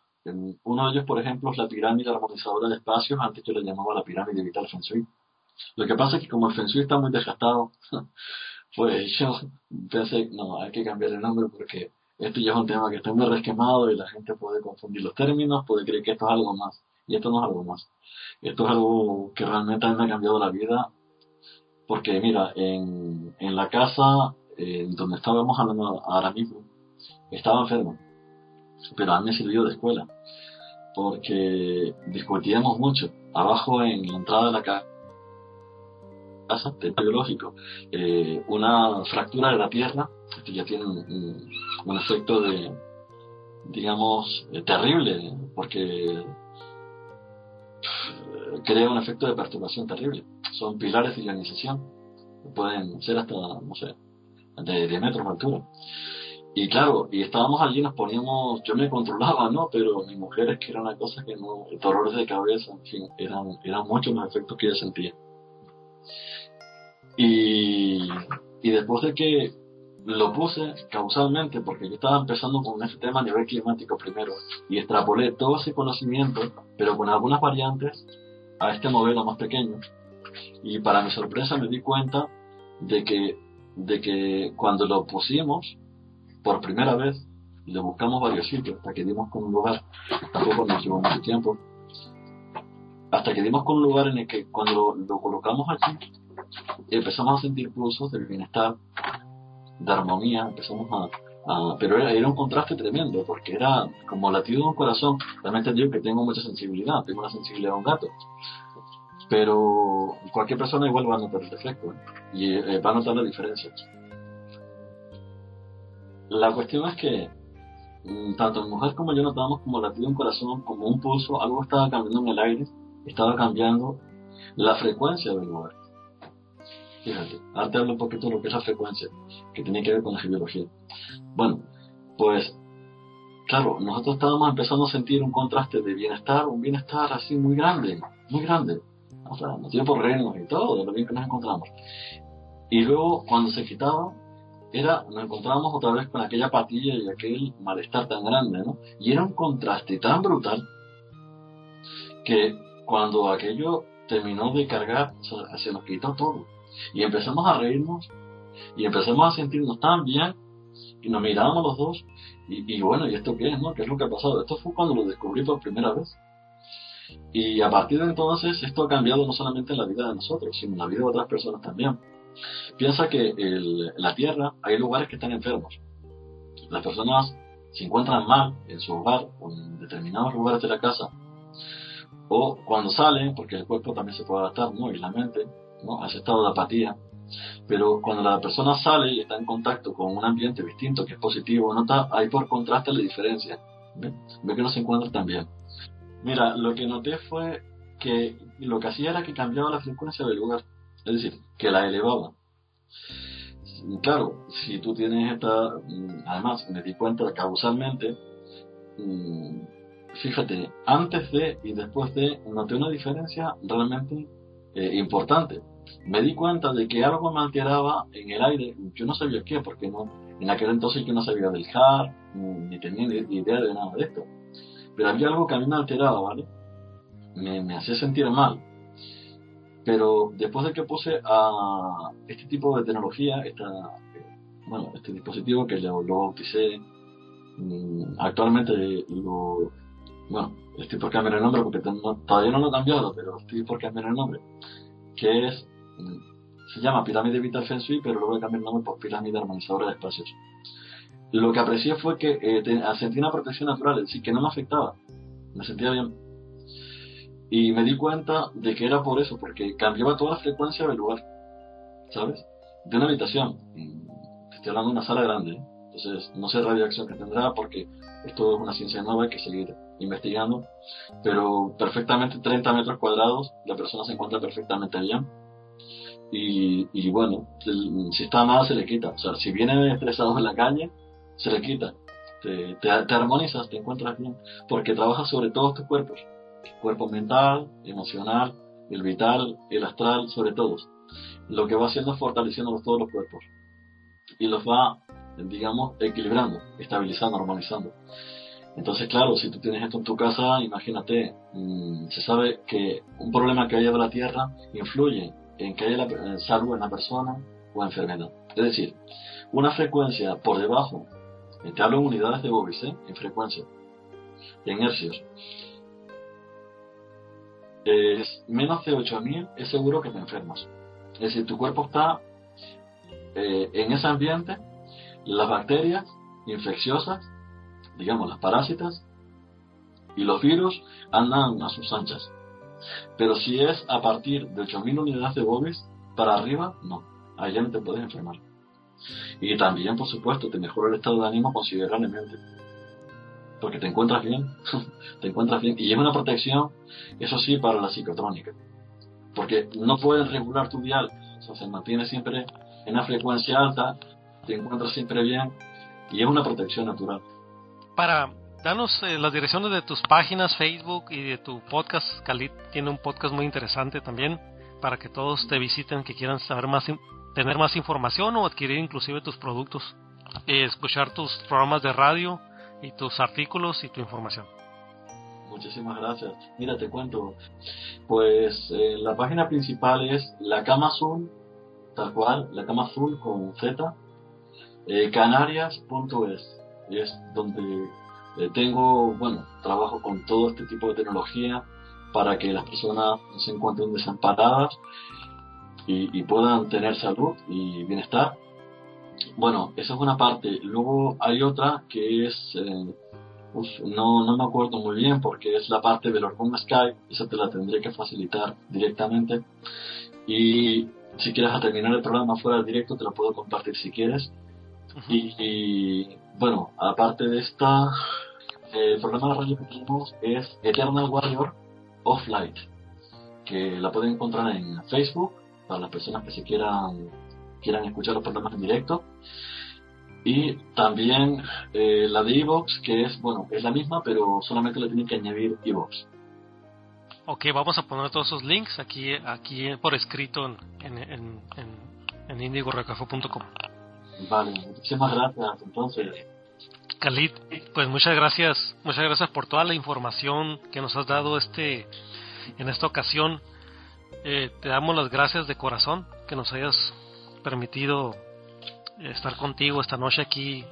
Uno de ellos, por ejemplo, es la pirámide armonizadora de espacios. Antes yo le llamaba la pirámide vital Feng Shui. Lo que pasa es que como el Feng está muy desgastado, pues yo pensé, no, hay que cambiar el nombre porque esto ya es un tema que está muy resquemado y la gente puede confundir los términos, puede creer que esto es algo más. Y esto no es algo más. Esto es algo que realmente a me ha cambiado la vida. Porque mira, en, en la casa en donde estábamos hablando ahora mismo, estaba enfermo. Pero a mí me sirvió de escuela. Porque discutíamos mucho. Abajo en la entrada de la casa casa, biológico, eh, una fractura de la tierra, que ya tiene un, un efecto de, digamos, eh, terrible, porque eh, crea un efecto de perturbación terrible. Son pilares de ionización, pueden ser hasta, no sé, de 10 metros de altura. Y claro, y estábamos allí, nos poníamos, yo me controlaba, ¿no? Pero mi mujer es que era una cosa que no, dolores de cabeza, en eran, eran muchos los efectos que ella sentía. Y, y después de que lo puse causalmente, porque yo estaba empezando con este tema a nivel climático primero, y extrapolé todo ese conocimiento, pero con algunas variantes, a este modelo más pequeño. Y para mi sorpresa me di cuenta de que, de que cuando lo pusimos, por primera vez, le buscamos varios sitios hasta que dimos con un lugar, tampoco nos llevó mucho tiempo, hasta que dimos con un lugar en el que cuando lo, lo colocamos aquí, empezamos a sentir pulsos del bienestar, de armonía, empezamos a, pero era, era, un contraste tremendo, porque era como latido de un corazón, realmente digo que tengo mucha sensibilidad, tengo una sensibilidad a un gato, pero cualquier persona igual va a notar el efecto, y eh, va a notar la diferencia. La cuestión es que mm, tanto mi mujer como yo notábamos como latido un corazón, como un pulso, algo estaba cambiando en el aire, estaba cambiando la frecuencia del lugar. Fíjate, ahora te hablo un poquito de lo que es la frecuencia, que tiene que ver con la geología. Bueno, pues, claro, nosotros estábamos empezando a sentir un contraste de bienestar, un bienestar así muy grande, muy grande. O sea, nos dio por reírnos y todo, de lo bien que nos encontramos. Y luego, cuando se quitaba, era, nos encontrábamos otra vez con aquella patilla y aquel malestar tan grande, ¿no? Y era un contraste tan brutal que cuando aquello terminó de cargar, se nos quitó todo. Y empezamos a reírnos y empezamos a sentirnos tan bien y nos mirábamos los dos y, bueno, ¿y esto qué es? No? ¿Qué es lo que ha pasado? Esto fue cuando lo descubrí por primera vez. Y a partir de entonces esto ha cambiado no solamente en la vida de nosotros, sino en la vida de otras personas también. Piensa que en la Tierra hay lugares que están enfermos. Las personas se encuentran mal en su hogar o en determinados lugares de la casa. O cuando salen, porque el cuerpo también se puede adaptar, ¿no? Y la mente, ¿no? a ese estado de apatía. Pero cuando la persona sale y está en contacto con un ambiente distinto, que es positivo, nota ahí por contraste la diferencia. Ve, ve que no se encuentra tan bien. Mira, lo que noté fue que lo que hacía era que cambiaba la frecuencia del lugar, es decir, que la elevaba. Claro, si tú tienes esta, además me di cuenta causalmente, fíjate, antes de y después de, noté una diferencia realmente eh, importante. Me di cuenta de que algo me alteraba en el aire, yo no sabía qué, porque no, en aquel entonces yo no sabía del HAR, ni tenía ni idea de nada de esto. Pero había algo que a mí me alteraba, ¿vale? Me, me hacía sentir mal. Pero después de que puse a este tipo de tecnología, esta, bueno, este dispositivo que lo, lo bauticé, mm, actualmente lo, bueno, estoy por cambiar el nombre porque todavía no lo he cambiado, pero estoy por cambiar el nombre, que es, mm, se llama Pirámide Vital Feng Shui, pero luego voy a cambiar el nombre por Pirámide Armonizadora de Espacios. Lo que aprecié fue que eh, sentí una protección natural, es decir, que no me afectaba, me sentía bien. Y me di cuenta de que era por eso, porque cambiaba toda la frecuencia del lugar, ¿sabes? De una habitación, estoy hablando de una sala grande, ¿eh? entonces no sé radiación que tendrá porque esto es una ciencia nueva, hay que seguir investigando, pero perfectamente 30 metros cuadrados, la persona se encuentra perfectamente bien. y, bueno, si está mal se le quita. O sea, si viene estresado en la calle, se le quita. Te, te, te armonizas, te encuentras bien, porque trabajas sobre todos tus cuerpos. Cuerpo mental, emocional, el vital, el astral, sobre todos. Lo que va haciendo es fortaleciendo todos los cuerpos. Y los va, digamos, equilibrando, estabilizando, armonizando. Entonces, claro, si tú tienes esto en tu casa, imagínate, mm, se sabe que un problema que haya de la Tierra influye en que haya la, eh, salud en la persona o enfermedad. Es decir, una frecuencia por debajo, eh, te hablo en unidades de Bovis, ¿eh? en frecuencia, en hercios, es menos de 8000 es seguro que te enfermas. Es decir, tu cuerpo está eh, en ese ambiente, las bacterias infecciosas, digamos las parásitas, y los virus andan a sus anchas. Pero si es a partir de 8000 unidades de Bovis para arriba, no, allá no te puedes enfermar. Y también, por supuesto, te mejora el estado de ánimo considerablemente. Porque te encuentras bien, te encuentras bien. Y es una protección, eso sí, para la psicotrónica. Porque no puedes regular tu dial, o sea, se mantiene siempre en una frecuencia alta, te encuentras siempre bien, y es una protección natural. Para danos eh, las direcciones de tus páginas Facebook y de tu podcast. Khalid tiene un podcast muy interesante también para que todos te visiten que quieran saber más, tener más información o adquirir inclusive tus productos, eh, escuchar tus programas de radio y tus artículos y tu información. Muchísimas gracias. Mira, te cuento. Pues eh, la página principal es La Cama Azul, tal cual, La Cama Azul con Z, eh, canarias.es. Es donde eh, tengo, bueno, trabajo con todo este tipo de tecnología para que las personas no se encuentren desamparadas y, y puedan tener salud y bienestar. Bueno, esa es una parte. Luego hay otra que es... eh, Uf, no, no me acuerdo muy bien porque es la parte del hormona Skype, esa te la tendré que facilitar directamente. Y si quieres a terminar el programa fuera del directo, te lo puedo compartir si quieres. Y, y, bueno, aparte de esta, eh, el programa de radio que tenemos es Eternal Warrior of Light, que la pueden encontrar en Facebook para las personas que se quieran, quieran escuchar los programas en directo. Y también eh, la de Evox, que es, bueno, es la misma, pero solamente le tienen que añadir Evox. Ok, vamos a poner todos esos links aquí, aquí por escrito en, en, en, en, en. Vale, muchísimas gracias. Entonces, Khalid, pues muchas gracias, muchas gracias por toda la información que nos has dado este en esta ocasión. Eh, te damos las gracias de corazón que nos hayas permitido estar contigo esta noche aquí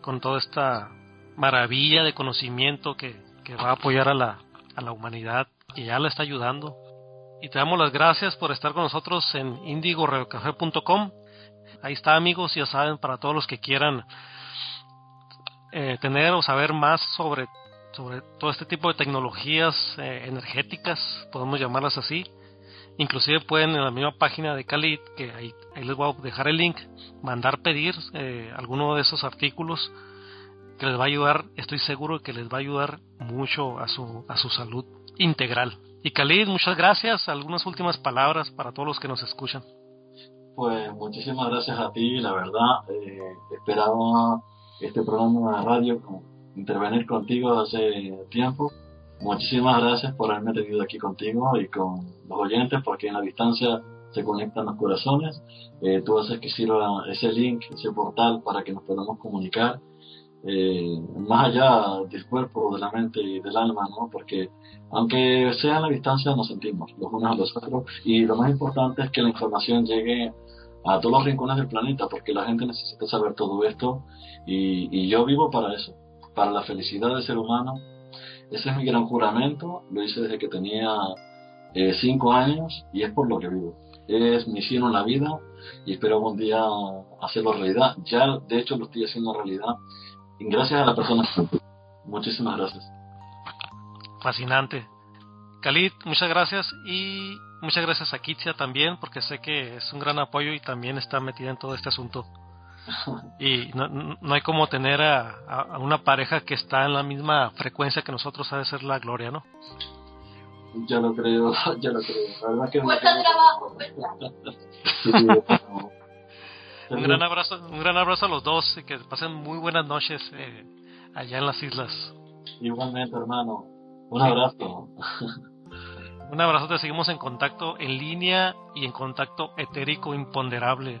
con toda esta maravilla de conocimiento que, que va a apoyar a la, a la humanidad y ya la está ayudando. Y te damos las gracias por estar con nosotros en indigoradiocafé.com. Ahí está amigos, ya saben, para todos los que quieran eh, tener o saber más sobre, sobre todo este tipo de tecnologías eh, energéticas, podemos llamarlas así. Inclusive pueden en la misma página de Khalid, que ahí, les voy a dejar el link, mandar pedir eh, alguno de esos artículos que les va a ayudar, estoy seguro que les va a ayudar mucho a su, a su salud integral. Y Khalid, muchas gracias. Algunas últimas palabras para todos los que nos escuchan. pues muchísimas gracias a ti, la verdad. Eh, esperaba este programa de radio intervenir contigo hace tiempo. Muchísimas gracias por haberme tenido aquí contigo y con los oyentes, porque en la distancia se conectan los corazones. Eh, tú haces que sirva ese link, ese portal para que nos podamos comunicar eh, más allá del cuerpo, de la mente y del alma, ¿no? Porque aunque sea en la distancia nos sentimos los unos a los otros y lo más importante es que la información llegue a todos los rincones del planeta porque la gente necesita saber todo esto y, y yo vivo para eso, para la felicidad del ser humano. Ese es mi gran juramento, lo hice desde que tenía eh, cinco años y es por lo que vivo. Es misión en la vida y espero algún día hacerlo realidad. Ya de hecho lo estoy haciendo realidad gracias a la persona. Muchísimas gracias. Fascinante. Khalid, muchas gracias y muchas gracias a Kitsia también porque sé que es un gran apoyo y también está metida en todo este asunto. Y no, no- no hay como tener a, una pareja que está en la misma frecuencia que nosotros, ha de ser la gloria, ¿no? Ya lo creo, ya lo creo. La verdad que Cuesta trabajo. Un gran abrazo, un gran abrazo a los dos y que pasen muy buenas noches eh, allá en las islas. Igualmente, hermano. Un abrazo. Un abrazo, te seguimos en contacto en línea y en contacto etérico imponderable.